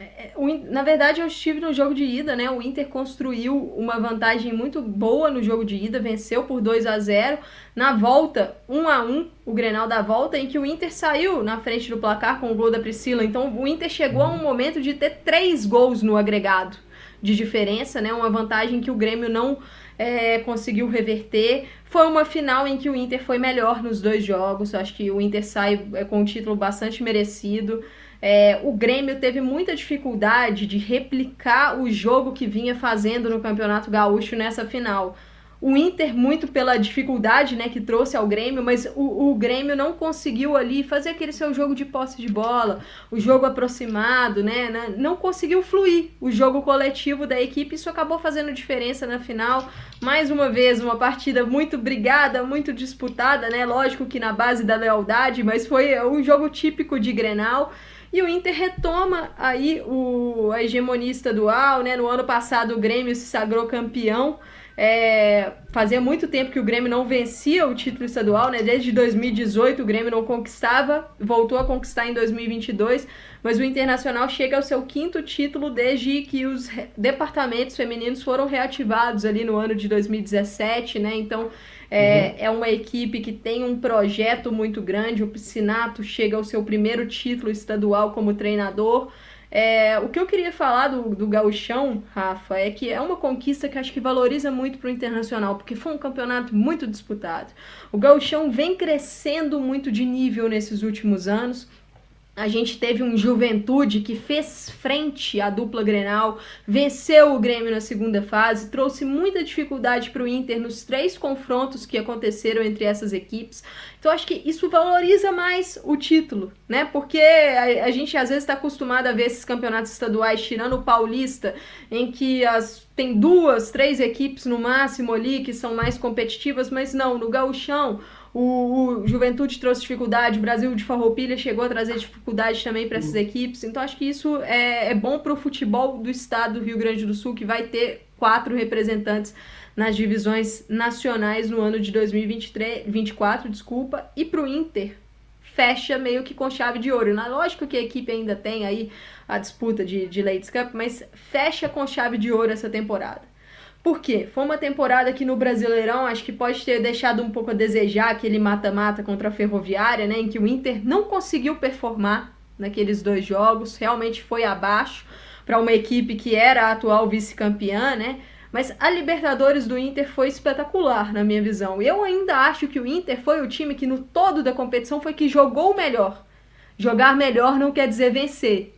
É, na verdade, eu estive no jogo de ida, né? O Inter construiu uma vantagem muito boa no jogo de ida, venceu por 2 a 0 Na volta, 1 a 1 o Grenal da volta, em que o Inter saiu na frente do placar com o gol da Priscila. Então, o Inter chegou a um momento de ter três gols no agregado de diferença, né? Uma vantagem que o Grêmio não é, conseguiu reverter. Foi uma final em que o Inter foi melhor nos dois jogos. Acho que o Inter sai é, com um título bastante merecido. É, o Grêmio teve muita dificuldade de replicar o jogo que vinha fazendo no Campeonato Gaúcho nessa final. O Inter, muito pela dificuldade né, que trouxe ao Grêmio, mas o, o, Grêmio não conseguiu ali fazer aquele seu jogo de posse de bola, o jogo aproximado, né? né não conseguiu fluir o jogo coletivo da equipe. Isso acabou fazendo diferença na final. Mais uma vez, uma partida muito brigada, muito disputada, né? Lógico que na base da lealdade, mas foi um jogo típico de Grenal. E o Inter retoma aí o, a hegemonia estadual, né? No ano passado o Grêmio se sagrou campeão. É, fazia muito tempo que o Grêmio não vencia o título estadual, né? Desde 2018 o Grêmio não conquistava, voltou a conquistar em 2022, mas o Internacional chega ao seu quinto título desde que os departamentos femininos foram reativados ali no ano de 2017, né? Então é, uhum. é uma equipe que tem um projeto muito grande. O Piscinato chega ao seu primeiro título estadual como treinador. É, o que eu queria falar do, do gauchão, Rafa, é que é uma conquista que acho que valoriza muito para o internacional, porque foi um campeonato muito disputado. O gauchão vem crescendo muito de nível nesses últimos anos. A gente teve um Juventude que fez frente à dupla Grenal, venceu o Grêmio na segunda fase, trouxe muita dificuldade para o Inter nos três confrontos que aconteceram entre essas equipes. Então acho que isso valoriza mais o título, né? Porque a, a gente às vezes está acostumado a ver esses campeonatos estaduais, tirando o Paulista, em que as tem duas, três equipes no máximo ali que são mais competitivas, mas não, no gauchão o, o, Juventude trouxe dificuldade, o Brasil de Farroupilha chegou a trazer dificuldade também para essas equipes. Então acho que isso é, é bom para o futebol do estado do Rio Grande do Sul, que vai ter quatro representantes nas divisões nacionais no ano de 2023, 24, desculpa, e para o Inter fecha meio que com chave de ouro. Na lógico que a equipe ainda tem aí a disputa de, de Ladies Cup, mas fecha com chave de ouro essa temporada. Por quê? Foi uma temporada que no Brasileirão acho que pode ter deixado um pouco a desejar aquele mata-mata contra a Ferroviária, né? Em que o Inter não conseguiu performar naqueles dois jogos, realmente foi abaixo para uma equipe que era a atual vice-campeã, né? Mas a Libertadores do Inter foi espetacular, na minha visão. Eu ainda acho que o Inter foi o time que, no todo da competição, foi que jogou melhor. Jogar melhor não quer dizer vencer.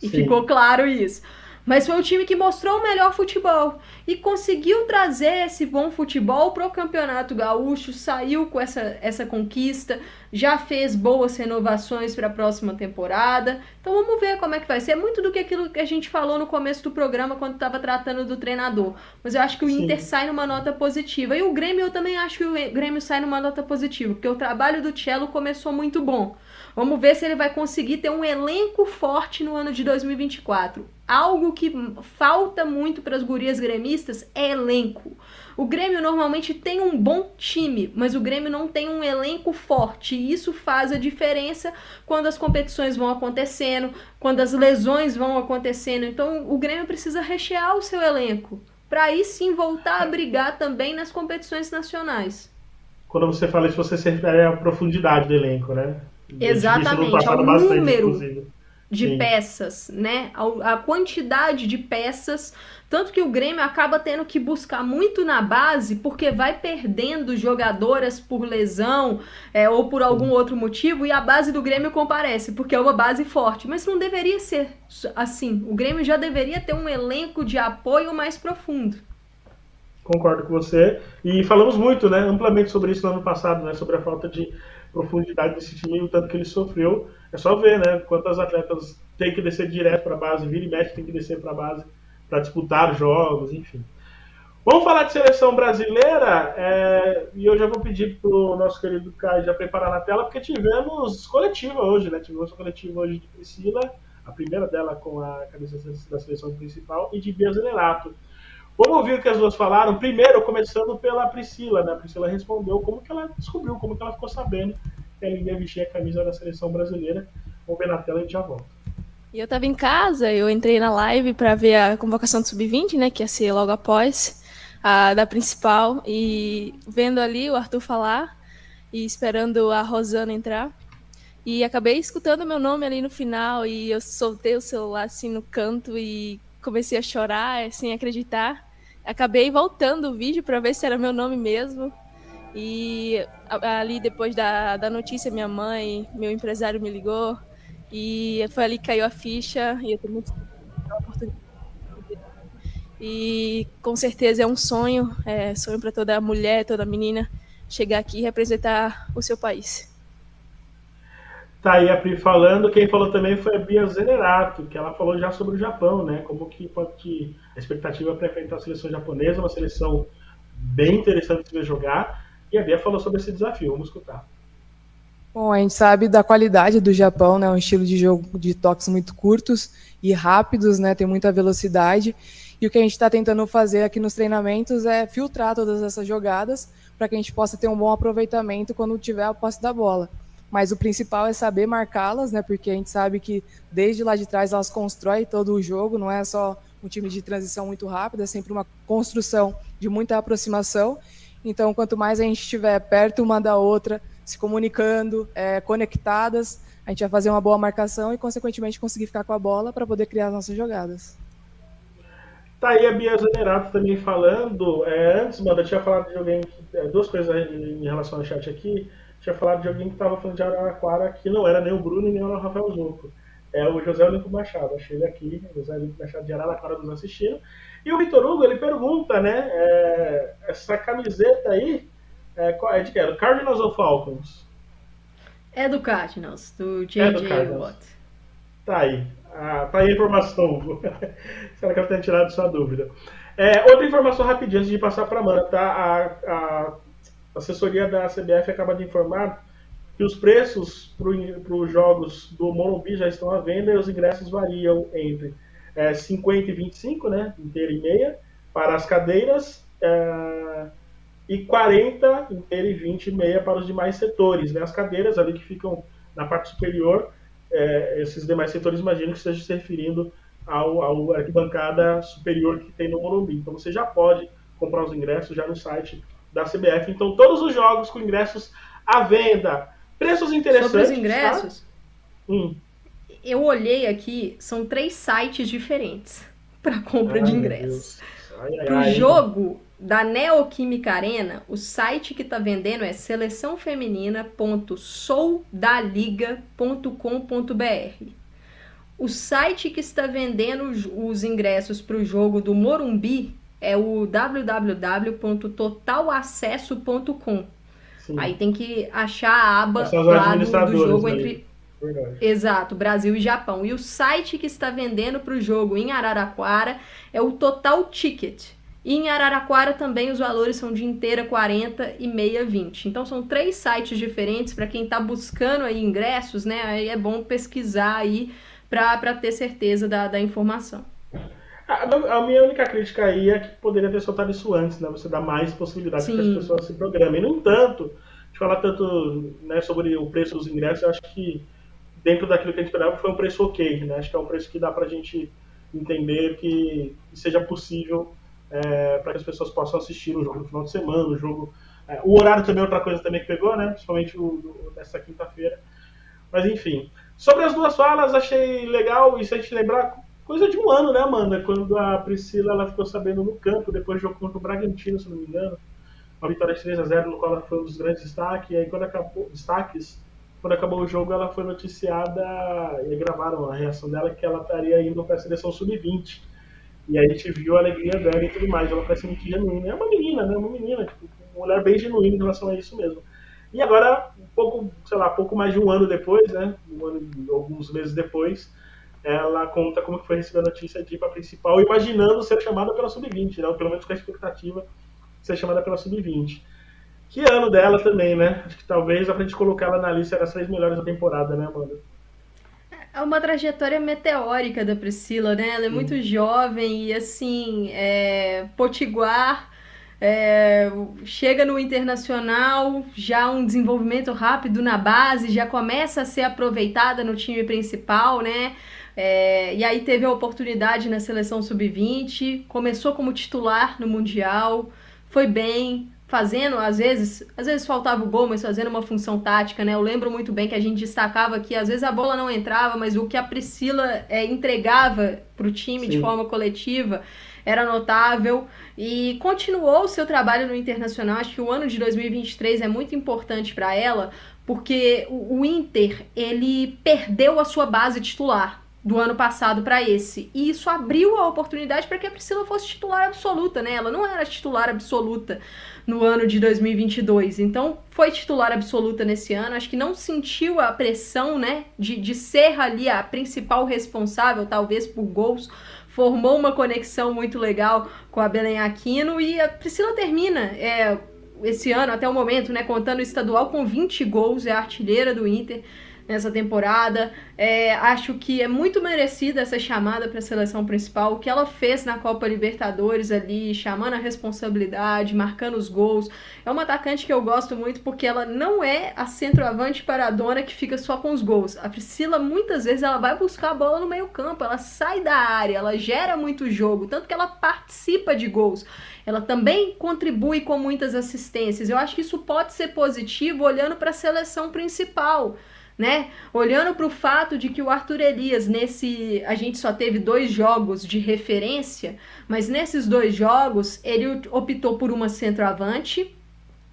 E Sim. ficou claro isso. Mas foi o time que mostrou o melhor futebol e conseguiu trazer esse bom futebol para o Campeonato Gaúcho, saiu com essa, essa conquista, já fez boas renovações para a próxima temporada. Então vamos ver como é que vai ser. É muito do que aquilo que a gente falou no começo do programa quando estava tratando do treinador. Mas eu acho que o Sim. Inter sai numa nota positiva. E o Grêmio, eu também acho que o Grêmio sai numa nota positiva, porque o trabalho do Cello começou muito bom. Vamos ver se ele vai conseguir ter um elenco forte no ano de 2024. Algo que falta muito para as gurias gremistas é elenco. O Grêmio normalmente tem um bom time, mas o Grêmio não tem um elenco forte. E isso faz a diferença quando as competições vão acontecendo, quando as lesões vão acontecendo. Então o Grêmio precisa rechear o seu elenco para aí sim voltar a brigar também nas competições nacionais. Quando você fala isso, você se refere à profundidade do elenco, né? Exatamente, ao número de Sim. peças, né? A, a, quantidade de peças, tanto que o Grêmio acaba tendo que buscar muito na base, porque vai perdendo jogadoras por lesão é, ou por algum outro motivo, e a base do Grêmio comparece, porque é uma base forte. Mas não deveria ser assim. O Grêmio já deveria ter um elenco de apoio mais profundo. Concordo com você. E falamos muito, né, amplamente sobre isso no ano passado, né, sobre a falta de profundidade desse time, o tanto que ele sofreu. É só ver, né? Quantas atletas têm que descer direto para a base, vira e mexe tem que descer para a base para disputar jogos, enfim. Vamos falar de seleção brasileira é, e eu já vou pedir para o nosso querido Caio já preparar na tela, porque tivemos coletiva hoje, né? Tivemos coletiva hoje de Priscila, a primeira dela com a camisa da seleção principal, e de Bia Zenerato. Vamos ouvir o que as duas falaram. Primeiro, começando pela Priscila, né? A Priscila respondeu como que ela descobriu, como que ela ficou sabendo que ela ia vestir a camisa da seleção brasileira. Vamos ver na tela e a gente já volta. E eu tava em casa, eu entrei na live para ver a convocação do Sub-20, né, que ia ser logo após a da principal, e vendo ali o Arthur falar e esperando a Rosana entrar. E acabei escutando meu nome ali no final e eu soltei o celular assim no canto e comecei a chorar sem acreditar. Acabei voltando o vídeo para ver se era meu nome mesmo. E ali depois da, da notícia, minha mãe, meu empresário me ligou e foi ali que caiu a ficha e eu tô muito e com certeza é um sonho, é sonho para toda mulher, toda menina chegar aqui e representar o seu país. Tá aí a Pri falando, quem falou também foi a Bia Zenerato, que ela falou já sobre o Japão, né? Como que pode a expectativa para enfrentar a seleção japonesa, uma seleção bem interessante de ver jogar. E a Bia falou sobre esse desafio, vamos escutar. Bom, a gente sabe da qualidade do Japão, né? Um estilo de jogo de toques muito curtos e rápidos, né? Tem muita velocidade. E o que a gente está tentando fazer aqui nos treinamentos é filtrar todas essas jogadas para que a gente possa ter um bom aproveitamento quando tiver a posse da bola. Mas o principal é saber marcá-las, né? Porque a gente sabe que desde lá de trás elas constroem todo o jogo, não é só um time de transição muito rápido, é sempre uma construção de muita aproximação. Então, quanto mais a gente estiver perto uma da outra, se comunicando, é, conectadas, a gente vai fazer uma boa marcação e, consequentemente, conseguir ficar com a bola para poder criar as nossas jogadas. Tá aí a Bia Zanerato também falando. É, antes, mano, eu tinha falado de alguém. É, duas coisas em relação ao chat aqui. Tinha falado de alguém que estava falando de Araraquara, que não era nem o Bruno nem o Rafael Zucco. É o José Olímpo Machado. Achei ele aqui, José Olímpo Machado de Araraquara nos assistindo. E o Vitor Hugo, ele pergunta, né? É, essa camiseta aí é, é de que? É do Cardinals ou Falcons? É do Cardinals, do J.J. É Watt. Tá aí. Ah, tá aí a informação. Será que ela tenha tirado sua dúvida? É, outra informação rapidinha antes de passar para a Amanda, tá? A, a, assessoria da CBF acaba de informar que os preços para os jogos do Morumbi já estão à venda e os ingressos variam entre é, 50 e 25, né? Inteira e meia, para as cadeiras, é, e 40 inteira e 20 e meia para os demais setores. Né? As cadeiras ali que ficam na parte superior é, esses demais setores imagino que esteja se referindo ao, ao arquibancada superior que tem no Morumbi. Então você já pode comprar os ingressos já no site da CBF. Então todos os jogos com ingressos à venda. Preços interessantes. Sobre os ingressos, tá? hum. eu olhei aqui, são três sites diferentes para compra ai, de ingressos. Para o jogo, da Neoquímica Arena, o site que está vendendo é seleçãofeminina.soldaliga.com.br. O site que está vendendo os ingressos para o jogo do Morumbi é o www.totalacesso.com. Aí tem que achar a aba lá do, do jogo entre. Verdade. Exato, Brasil e Japão. E o site que está vendendo para o jogo em Araraquara é o Total Ticket. E em Araraquara também os valores são de inteira 40 e meia 20. Então são três sites diferentes para quem está buscando aí ingressos, né? Aí é bom pesquisar aí para ter certeza da, da informação. A, minha única crítica aí é que poderia ter soltado isso antes, né? Você dá mais possibilidade para as pessoas se programem. No entanto, de falar tanto né, sobre o preço dos ingressos, eu acho que dentro daquilo que a gente esperava foi um preço ok, né? Acho que é um preço que dá para a gente entender que, seja possível é, para que as pessoas possam assistir o jogo no final de semana, o jogo. É, o horário também é outra coisa também que pegou, né? Principalmente o, nessa quinta-feira. Mas enfim. Sobre as duas falas, achei legal, e se a gente lembrar, coisa de um ano, né, Amanda? Quando a Priscila ela ficou sabendo no campo, depois do jogo contra o Bragantino, se não me engano. Uma vitória de 3 a 0 no qual ela foi um dos grandes destaques. E aí quando acabou, destaques, quando acabou o jogo, ela foi noticiada e gravaram a reação dela que ela estaria indo para a seleção sub-20 e aí a gente viu a alegria dela e tudo mais. Ela parece muito genuína. É uma menina, né? Uma menina, tipo, uma mulher bem genuína em relação a isso mesmo. E agora, um pouco, sei lá, pouco mais de um ano depois, né? Um ano, alguns meses depois, ela conta como foi receber a notícia de ir para a principal, imaginando ser chamada pela Sub-20, né? Ou pelo menos com a expectativa de ser chamada pela Sub-20. Que ano dela também, né? Acho que talvez a gente colocar ela na lista das três melhores da temporada, né, Amanda? É uma trajetória meteórica da Priscila, né? Ela é muito jovem e, assim, é, potiguar, é, chega no internacional, já um desenvolvimento rápido na base, já começa a ser aproveitada no time principal, né? É, e aí teve a oportunidade na seleção sub-20, começou como titular no Mundial, foi bem, fazendo, às vezes, às vezes faltava o gol, mas fazendo uma função tática, né? Eu lembro muito bem que a gente destacava que às vezes a bola não entrava, mas o que a Priscila é, entregava para o time Sim. de forma coletiva era notável e continuou o seu trabalho no Internacional. Acho que o ano de 2023 é muito importante para ela, porque o, o Inter, ele perdeu a sua base titular do ano passado para esse. E isso abriu a oportunidade para que a Priscila fosse titular absoluta, né? Ela não era titular absoluta no ano de 2022. Então, foi titular absoluta nesse ano. Acho que não sentiu a pressão, né, de, de ser ali a principal responsável, talvez por gols. Formou uma conexão muito legal com a Belém Aquino e a Priscila termina é, esse ano, até o momento, né, contando o estadual, com 20 gols, é artilheira do Inter nessa temporada. É, acho que é muito merecida essa chamada para a seleção principal. O que ela fez na Copa Libertadores ali, chamando a responsabilidade, marcando os gols. É uma atacante que eu gosto muito porque ela não é a centroavante paradona que fica só com os gols. A Priscila, muitas vezes, ela vai buscar a bola no meio campo, ela sai da área, ela gera muito jogo, tanto que ela participa de gols. Ela também contribui com muitas assistências. Eu acho que isso pode ser positivo olhando para a seleção principal né? Olhando para o fato de que o Arthur Elias, nesse. A gente só teve dois jogos de referência, mas nesses dois jogos ele optou por uma centroavante,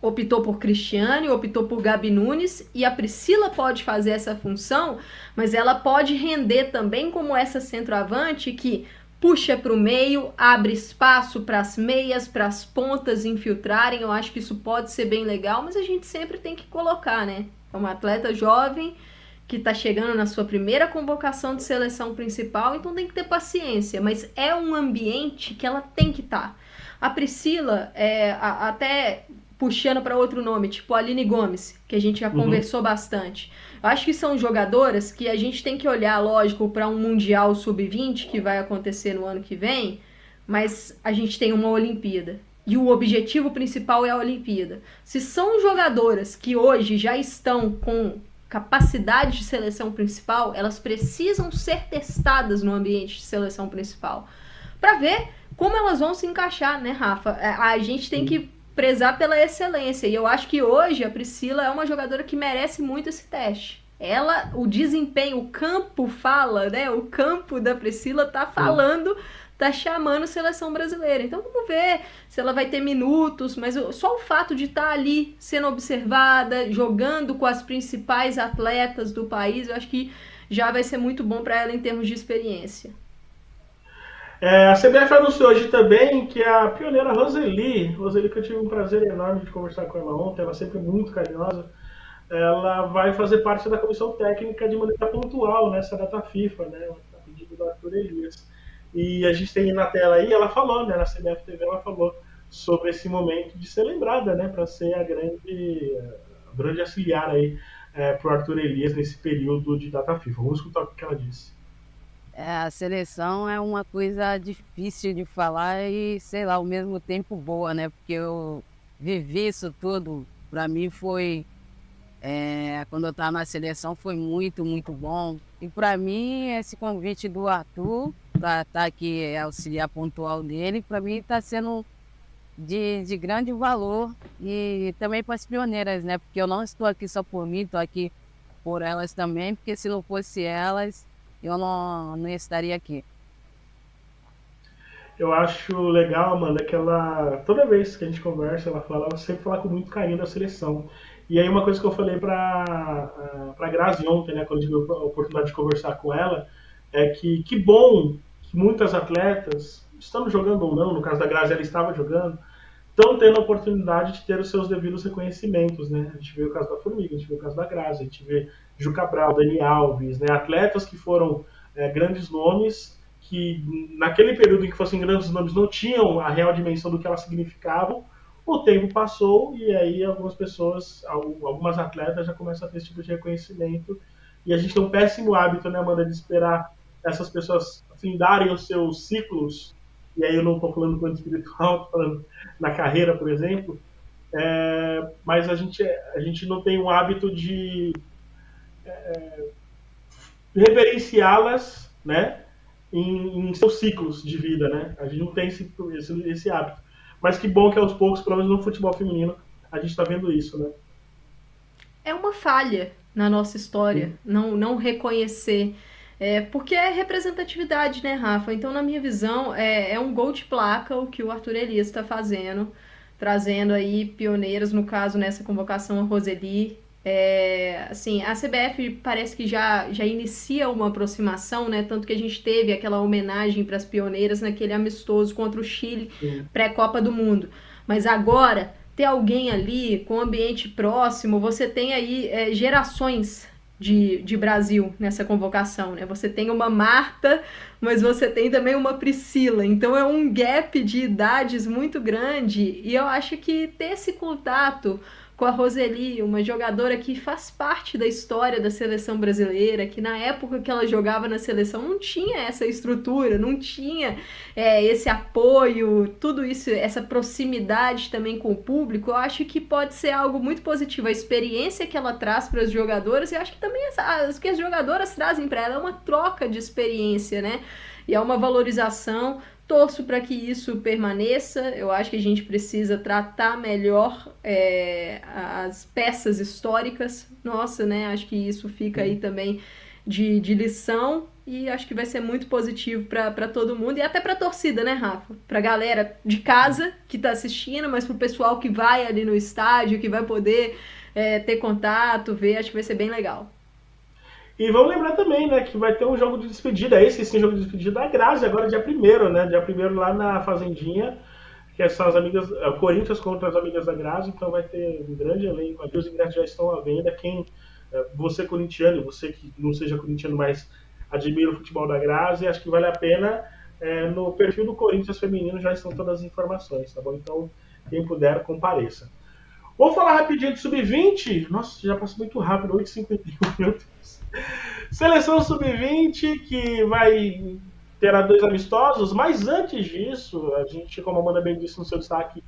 optou por Cristiane, optou por Gabi Nunes, e a Priscila pode fazer essa função, mas ela pode render também como essa centroavante que puxa para o meio, abre espaço para as meias, para as pontas infiltrarem. Eu acho que isso pode ser bem legal, mas a gente sempre tem que colocar, né? É uma atleta jovem que está chegando na sua primeira convocação de seleção principal, então tem que ter paciência, mas é um ambiente que ela tem que estar. Tá. A Priscila, é, a, até puxando para outro nome, tipo a Aline Gomes, que a gente já uhum. conversou bastante. Eu acho que são jogadoras que a gente tem que olhar, lógico, para um Mundial Sub-20 que vai acontecer no ano que vem, mas a gente tem uma Olimpíada e o objetivo principal é a Olimpíada. Se são jogadoras que hoje já estão com capacidade de seleção principal, elas precisam ser testadas no ambiente de seleção principal para ver como elas vão se encaixar, né, Rafa? É, a gente tem que prezar pela excelência e eu acho que hoje a Priscila é uma jogadora que merece muito esse teste. Ela, o desempenho, o campo fala, né? O campo da Priscila tá falando tá chamando seleção brasileira. Então vamos ver se ela vai ter minutos, mas só o fato de estar tá ali sendo observada, jogando com as principais atletas do país, eu acho que já vai ser muito bom para ela em termos de experiência. É, a CBF anunciou hoje também que a pioneira Roseli, Roseli que eu tive um prazer enorme de conversar com ela ontem, ela é sempre muito carinhosa, ela vai fazer parte da comissão técnica de maneira pontual nessa data FIFA, né, a pedido da Arthur Elias. E a gente tem na tela aí, ela falou, né, na CBF TV, ela falou sobre esse momento de ser lembrada, né, para ser a grande, a grande auxiliar aí é, para o Arthur Elias nesse período de data FIFA. Vamos escutar o que ela disse. É, a seleção é uma coisa difícil de falar e, sei lá, ao mesmo tempo boa, né? Porque eu vivi isso tudo, para mim foi. É, quando eu estava na seleção foi muito, muito bom. E para mim, esse convite do Arthur para estar tá aqui é auxiliar pontual dele, para mim está sendo de, de grande valor e também para as pioneiras, né? Porque eu não estou aqui só por mim, estou aqui por elas também, porque se não fosse elas, eu não, não estaria aqui. Eu acho legal, Amanda, que ela, toda vez que a gente conversa, ela fala, ela sempre fala com muito carinho da seleção. E aí uma coisa que eu falei para a Grazi ontem, né, quando tive a oportunidade de conversar com ela, é que que bom muitas atletas, estando jogando ou não, no caso da Grazi, ela estava jogando, estão tendo a oportunidade de ter os seus devidos reconhecimentos, né? A gente vê o caso da Formiga, a gente vê o caso da Grazi, a gente vê Ju Cabral, Dani Alves, né? Atletas que foram é, grandes nomes, que naquele período em que fossem grandes nomes não tinham a real dimensão do que elas significavam, o tempo passou e aí algumas pessoas, algumas atletas já começam a ter esse tipo de reconhecimento e a gente tem um péssimo hábito, né, Amanda, de esperar essas pessoas findarem os seus ciclos, e aí eu não estou falando do plano espiritual, falando na carreira, por exemplo, é, mas a gente, a gente não tem um hábito de é, reverenciá-las né? Em, em, seus ciclos de vida, né? A gente não tem esse, esse, esse hábito. Mas que bom que aos poucos, pelo menos no futebol feminino, a gente está vendo isso, né? É uma falha na nossa história, não, não reconhecer. É, porque é representatividade, né, Rafa? Então, na minha visão, é, é um gol de placa o que o Arthur Elias está fazendo, trazendo aí pioneiras, no caso, nessa convocação, a Roseli. É, assim, a CBF parece que já, já inicia uma aproximação, né? Tanto que a gente teve aquela homenagem para as pioneiras naquele amistoso contra o Chile, pré-Copa do Mundo. Mas agora ter alguém ali com ambiente próximo, você tem aí é, gerações de, de Brasil nessa convocação, né? Você tem uma Marta, mas você tem também uma Priscila. Então é um gap de idades muito grande e eu acho que ter esse contato com a Roseli, uma jogadora que faz parte da história da seleção brasileira, que na época que ela jogava na seleção não tinha essa estrutura, não tinha é, esse apoio, tudo isso, essa proximidade também com o público. Eu acho que pode ser algo muito positivo. A experiência que ela traz para as jogadoras, e acho que também as, que as jogadoras trazem para ela é uma troca de experiência, né? E é uma valorização Torço para que isso permaneça. Eu acho que a gente precisa tratar melhor é, as peças históricas. Nossa, né? Acho que isso fica aí também de, de lição e acho que vai ser muito positivo para todo mundo e até para a torcida, né, Rafa? Para a galera de casa que está assistindo, mas para o pessoal que vai ali no estádio, que vai poder é, ter contato, ver, acho que vai ser bem legal. E vamos lembrar também, né, que vai ter um jogo de despedida, esse sim, jogo de despedida da Grazi, agora dia 1 né, dia 1 lá na Fazendinha, que são as amigas, é, o Corinthians contra as amigas da Grazi, então vai ter um grande elenco, aqui os ingressos já estão à venda, quem, é, você corintiano, você que não seja corintiano, mas admira o futebol da Grazi, acho que vale a pena, é, no perfil do Corinthians feminino já estão todas as informações, tá bom? Então, quem puder, compareça. Vou falar rapidinho de Sub-20, nossa, já passou muito rápido, 8h51, meu Deus. Seleção sub-20 que vai terá dois amistosos, mas antes disso, a gente, como a Amanda bem disse no seu destaque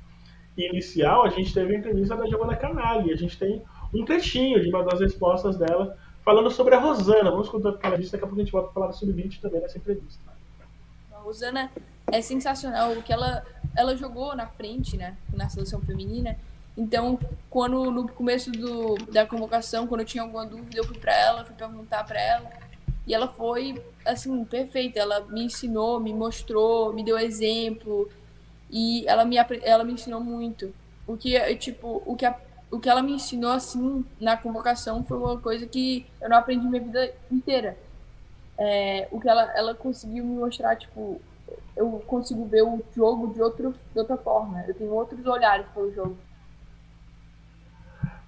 inicial, a gente teve a entrevista da Giovanna Canali. A gente tem um trechinho de uma das respostas dela falando sobre a Rosana. Vamos escutar o que ela disse, daqui a pouco a gente volta a falar da sub-20 também nessa entrevista. A Rosana é sensacional, o que ela, ela jogou na frente, né, na seleção feminina, então, quando no começo do, da convocação, quando eu tinha alguma dúvida, eu fui para ela, fui perguntar para ela. E ela foi, assim, perfeita. Ela me ensinou, me mostrou, me deu exemplo. E ela me, ela me ensinou muito. O que, tipo, o que, a, o que ela me ensinou, assim, na convocação foi uma coisa que eu não aprendi minha vida inteira. É, o que ela, ela conseguiu me mostrar, tipo, eu consigo ver o jogo de, outro, de outra forma. Eu tenho outros olhares para o jogo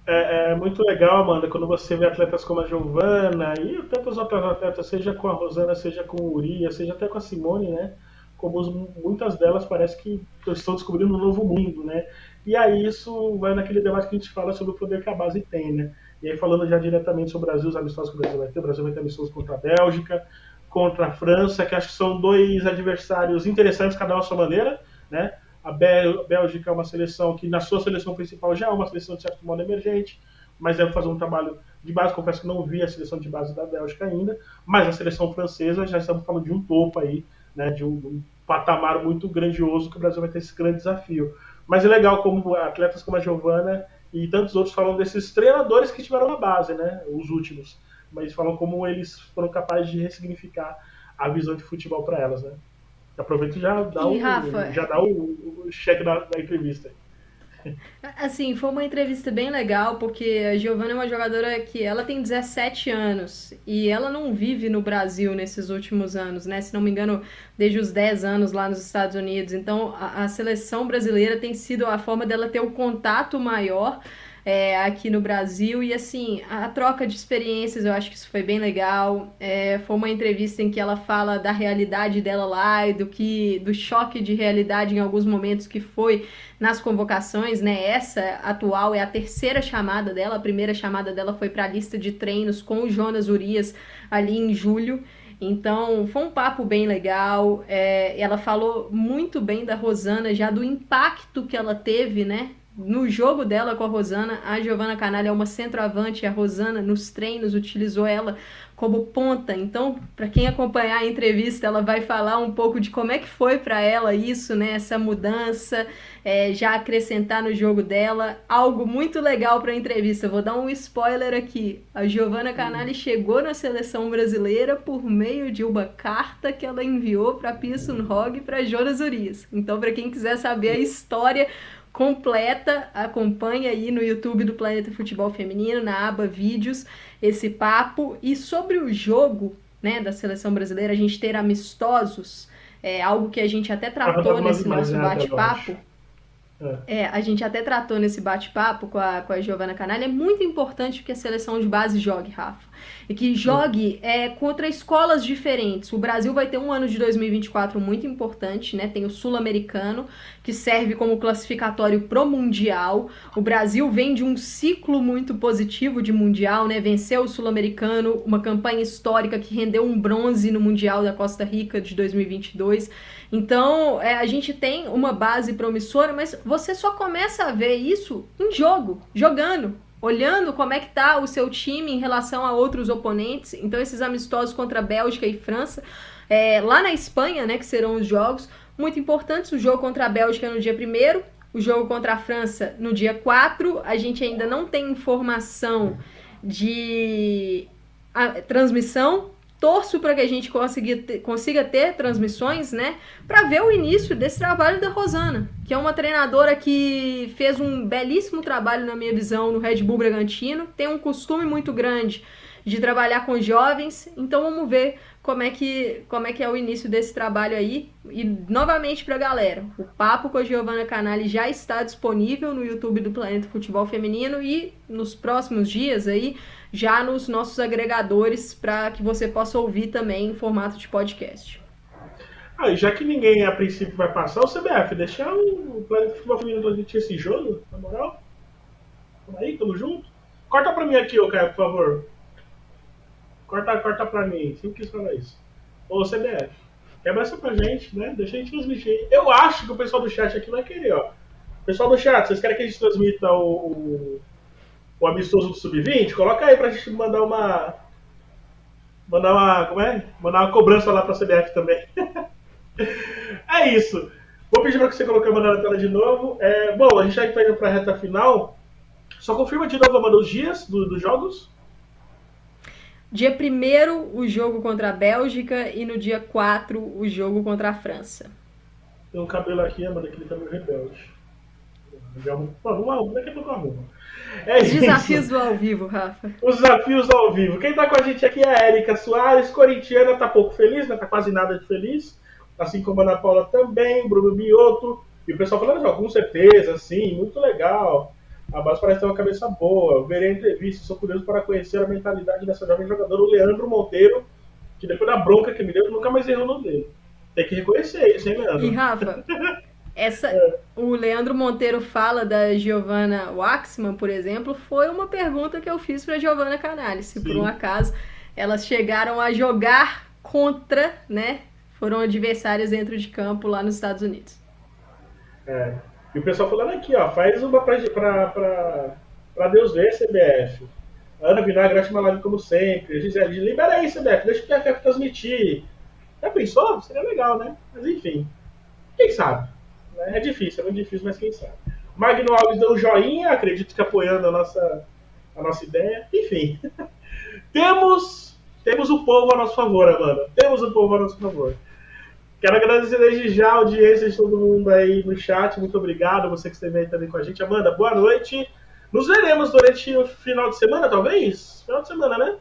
é, é, muito legal, Amanda, quando você vê atletas como a Giovana e tantos outros atletas, seja com a Rosana, seja com o Uria, seja até com a Simone, né? Como muitas delas parece que estão descobrindo um novo mundo, né? E aí isso vai naquele debate que a gente fala sobre o poder que a base tem, né? E aí falando já diretamente sobre o Brasil, os amistosos que o Brasil vai ter, o Brasil vai ter amistosos contra a Bélgica, contra a França, que acho que são dois adversários interessantes, cada um à sua maneira, né? A Bélgica é uma seleção que, na sua seleção principal, já é uma seleção de certo modo emergente, mas deve fazer um trabalho de base. Confesso que não vi a seleção de base da Bélgica ainda, mas a seleção francesa já estamos falando de um topo aí, né, de um, um patamar muito grandioso que o Brasil vai ter esse grande desafio. Mas é legal como atletas como a Giovana e tantos outros falam desses treinadores que estiveram na base, né, os últimos, mas falam como eles foram capazes de ressignificar a visão de futebol para elas, né? Aproveita e já dá, e, o, Rafa, já dá o, o cheque da, da entrevista. Assim, foi uma entrevista bem legal, porque a Giovana é uma jogadora que ela tem 17 anos e ela não vive no Brasil nesses últimos anos, né? Se não me engano, desde os 10 anos lá nos Estados Unidos. Então, a, a seleção brasileira tem sido a forma dela ter um contato maior é, aqui no Brasil. E assim, a troca de experiências, eu acho que isso foi bem legal. É, foi uma entrevista em que ela fala da realidade dela lá e do que do choque de realidade em alguns momentos que foi nas convocações, né? Essa atual é a terceira chamada dela. A primeira chamada dela foi para a lista de treinos com o Jonas Urias ali em julho. Então, foi um papo bem legal. É, ela falou muito bem da Rosana, já do impacto que ela teve, né? No jogo dela com a Rosana, a Giovana Canalha é uma centroavante, a Rosana nos treinos utilizou ela como ponta. Então, para quem acompanhar a entrevista, ela vai falar um pouco de como é que foi para ela isso, né? Essa mudança, é, já acrescentar no jogo dela. Algo muito legal para a entrevista. Vou dar um spoiler aqui. A Giovana Canali chegou na seleção brasileira por meio de uma carta que ela enviou para Pearson Hogg e para Jonas Urias. Então, para quem quiser saber a história completa, acompanhe aí no YouTube do Planeta Futebol Feminino, na aba Vídeos esse papo. E sobre o jogo né, da seleção brasileira, a gente ter amistosos, é algo que a gente até tratou nesse nosso bate-papo. É. é. a gente até tratou nesse bate-papo com a, com a Giovana Canalha. É muito importante que a seleção de base jogue, Rafa. E que jogue é, contra escolas diferentes. O Brasil vai ter um ano de 2024 muito importante, né? Tem o Sul-Americano, que serve como classificatório pro Mundial. O Brasil vem de um ciclo muito positivo de Mundial, né? Venceu o Sul-Americano, uma campanha histórica que rendeu um bronze no Mundial da Costa Rica de 2022. Então, é, a gente tem uma base promissora, mas você só começa a ver isso em jogo, jogando, olhando como é que tá o seu time em relação a outros oponentes. Então, esses amistosos contra Bélgica e França, é, lá na Espanha, né, que serão os jogos, muito importantes. O jogo contra a Bélgica no dia 1 o jogo contra a França no dia 4. A gente ainda não tem informação de transmissão torço para que a gente consiga ter, consiga ter transmissões, né, para ver o início desse trabalho da Rosana, que é uma treinadora que fez um belíssimo trabalho na minha visão no Red Bull Bragantino, tem um costume muito grande de trabalhar com jovens, então vamos ver como é que como é que é o início desse trabalho aí. E novamente para a galera, o papo com a Giovana Canali já está disponível no YouTube do Planeta Futebol Feminino e nos próximos dias aí já nos nossos agregadores para que você possa ouvir também em formato de podcast. Ah, já que ninguém a princípio vai passar, o CBF, deixar o Planeta Futebol Feminino transmitir esse jogo, na moral. Tamo aí, tamo junto. Corta pra mim aqui, ô Caio, por favor. Corta, corta pra mim, sempre quis falar isso. Ô CBF, quebra essa pra gente, né? Deixa a gente transmitir. Eu acho que o pessoal do chat aqui vai querer, ó. Pessoal do chat, vocês querem que a gente transmita o amistoso do Sub-20, coloca aí pra gente mandar uma. Mandar uma. Como é? Mandar uma cobrança lá pra CBF também. é isso. Vou pedir para que você coloque a mandar na tela de novo. É, bom, a gente já está indo para a reta final. Só confirma de novo, Amanda, os dias do, dos jogos. Dia 1 o jogo contra a Bélgica e no dia 4 o jogo contra a França. Tem um cabelo aqui, Amanda, que ele tá meio rebelde. Não, daqui a pouco arruma. É Os desafios do ao vivo, Rafa. Os desafios ao vivo. Quem tá com a gente aqui é a Érica Soares, corintiana, tá pouco feliz, né? Tá quase nada de feliz. Assim como a Ana Paula também, Bruno Bioto. E o pessoal falando, ó, com certeza, sim, muito legal. A base parece ter uma cabeça boa. Eu verei a entrevista, sou curioso para conhecer a mentalidade dessa jovem jogadora, o Leandro Monteiro, que depois da bronca que me deu, nunca mais errou no dele. Tem que reconhecer isso, hein, Leandro? E Rafa, Essa, é. O Leandro Monteiro fala da Giovanna Waxman, por exemplo, foi uma pergunta que eu fiz para Giovanna Canali. Se Sim. por um acaso elas chegaram a jogar contra, né? Foram adversárias dentro de campo lá nos Estados Unidos. É. E o pessoal falando aqui, ó, faz uma para Deus ver, CBF. Ana Vinagre acha live como sempre. Gisele, libera aí, CBF, deixa o PFF transmitir. Já pensou? Seria legal, né? Mas enfim, quem sabe? Né? É difícil, é muito difícil, mas quem sabe. Magno Alves deu um joinha, acredito que apoiando a nossa, a nossa ideia. Enfim, temos, temos o povo a nosso favor, Amanda. Temos o povo a nosso favor. Quero agradecer desde já a audiência de todo mundo aí no chat. Muito obrigado, você que esteve aí também com a gente. Amanda, boa noite. Nos veremos durante o final de semana, talvez? Final de semana, né?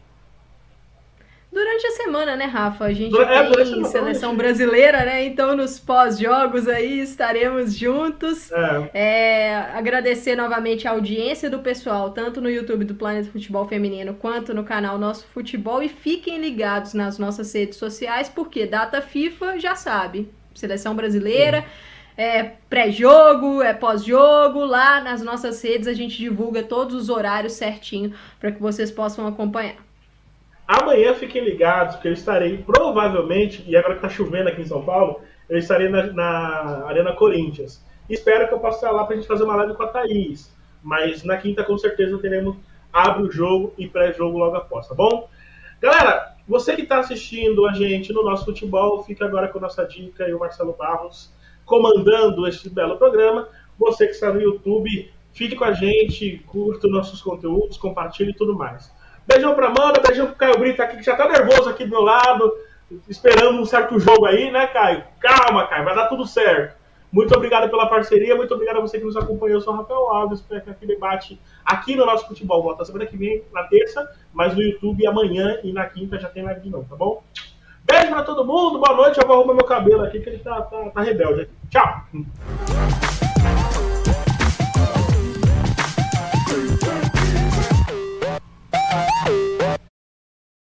Durante a semana, né, Rafa? A gente é, tem seleção brasileira, né? Então, nos pós-jogos aí estaremos juntos. É. É, agradecer novamente a audiência do pessoal, tanto no YouTube do Planeta Futebol Feminino quanto no canal Nosso Futebol. E fiquem ligados nas nossas redes sociais, porque data FIFA já sabe. Seleção brasileira. É pré-jogo, é pós-jogo, lá nas nossas redes a gente divulga todos os horários certinho para que vocês possam acompanhar. Amanhã fiquem ligados, porque eu estarei provavelmente, e agora que está chovendo aqui em São Paulo, eu estarei na, na Arena Corinthians. Espero que eu possa estar lá para a gente fazer uma live com a Thaís. Mas na quinta, com certeza, teremos Abre o Jogo e pré-jogo logo após, tá bom? Galera, você que está assistindo a gente no nosso futebol, fica agora com a nossa dica e o Marcelo Barros comandando este belo programa. Você que está no YouTube, fique com a gente, curta nossos conteúdos, compartilhe e tudo mais. Beijão pra Amanda, beijão pro Caio Brito aqui, que já tá nervoso aqui do meu lado, esperando um certo jogo aí, né, Caio? Calma, Caio, vai dar tudo certo. Muito obrigado pela parceria, muito obrigado a você que nos acompanhou. Eu sou Rafael Alves, para que debate aqui no nosso futebol. Volta semana que vem, na terça, mas no YouTube amanhã e na quinta já tem live de novo, tá bom? Beijo pra todo mundo, boa noite. Eu vou arrumar meu cabelo aqui, que ele tá, tá, tá rebelde. Tchau! Uhul!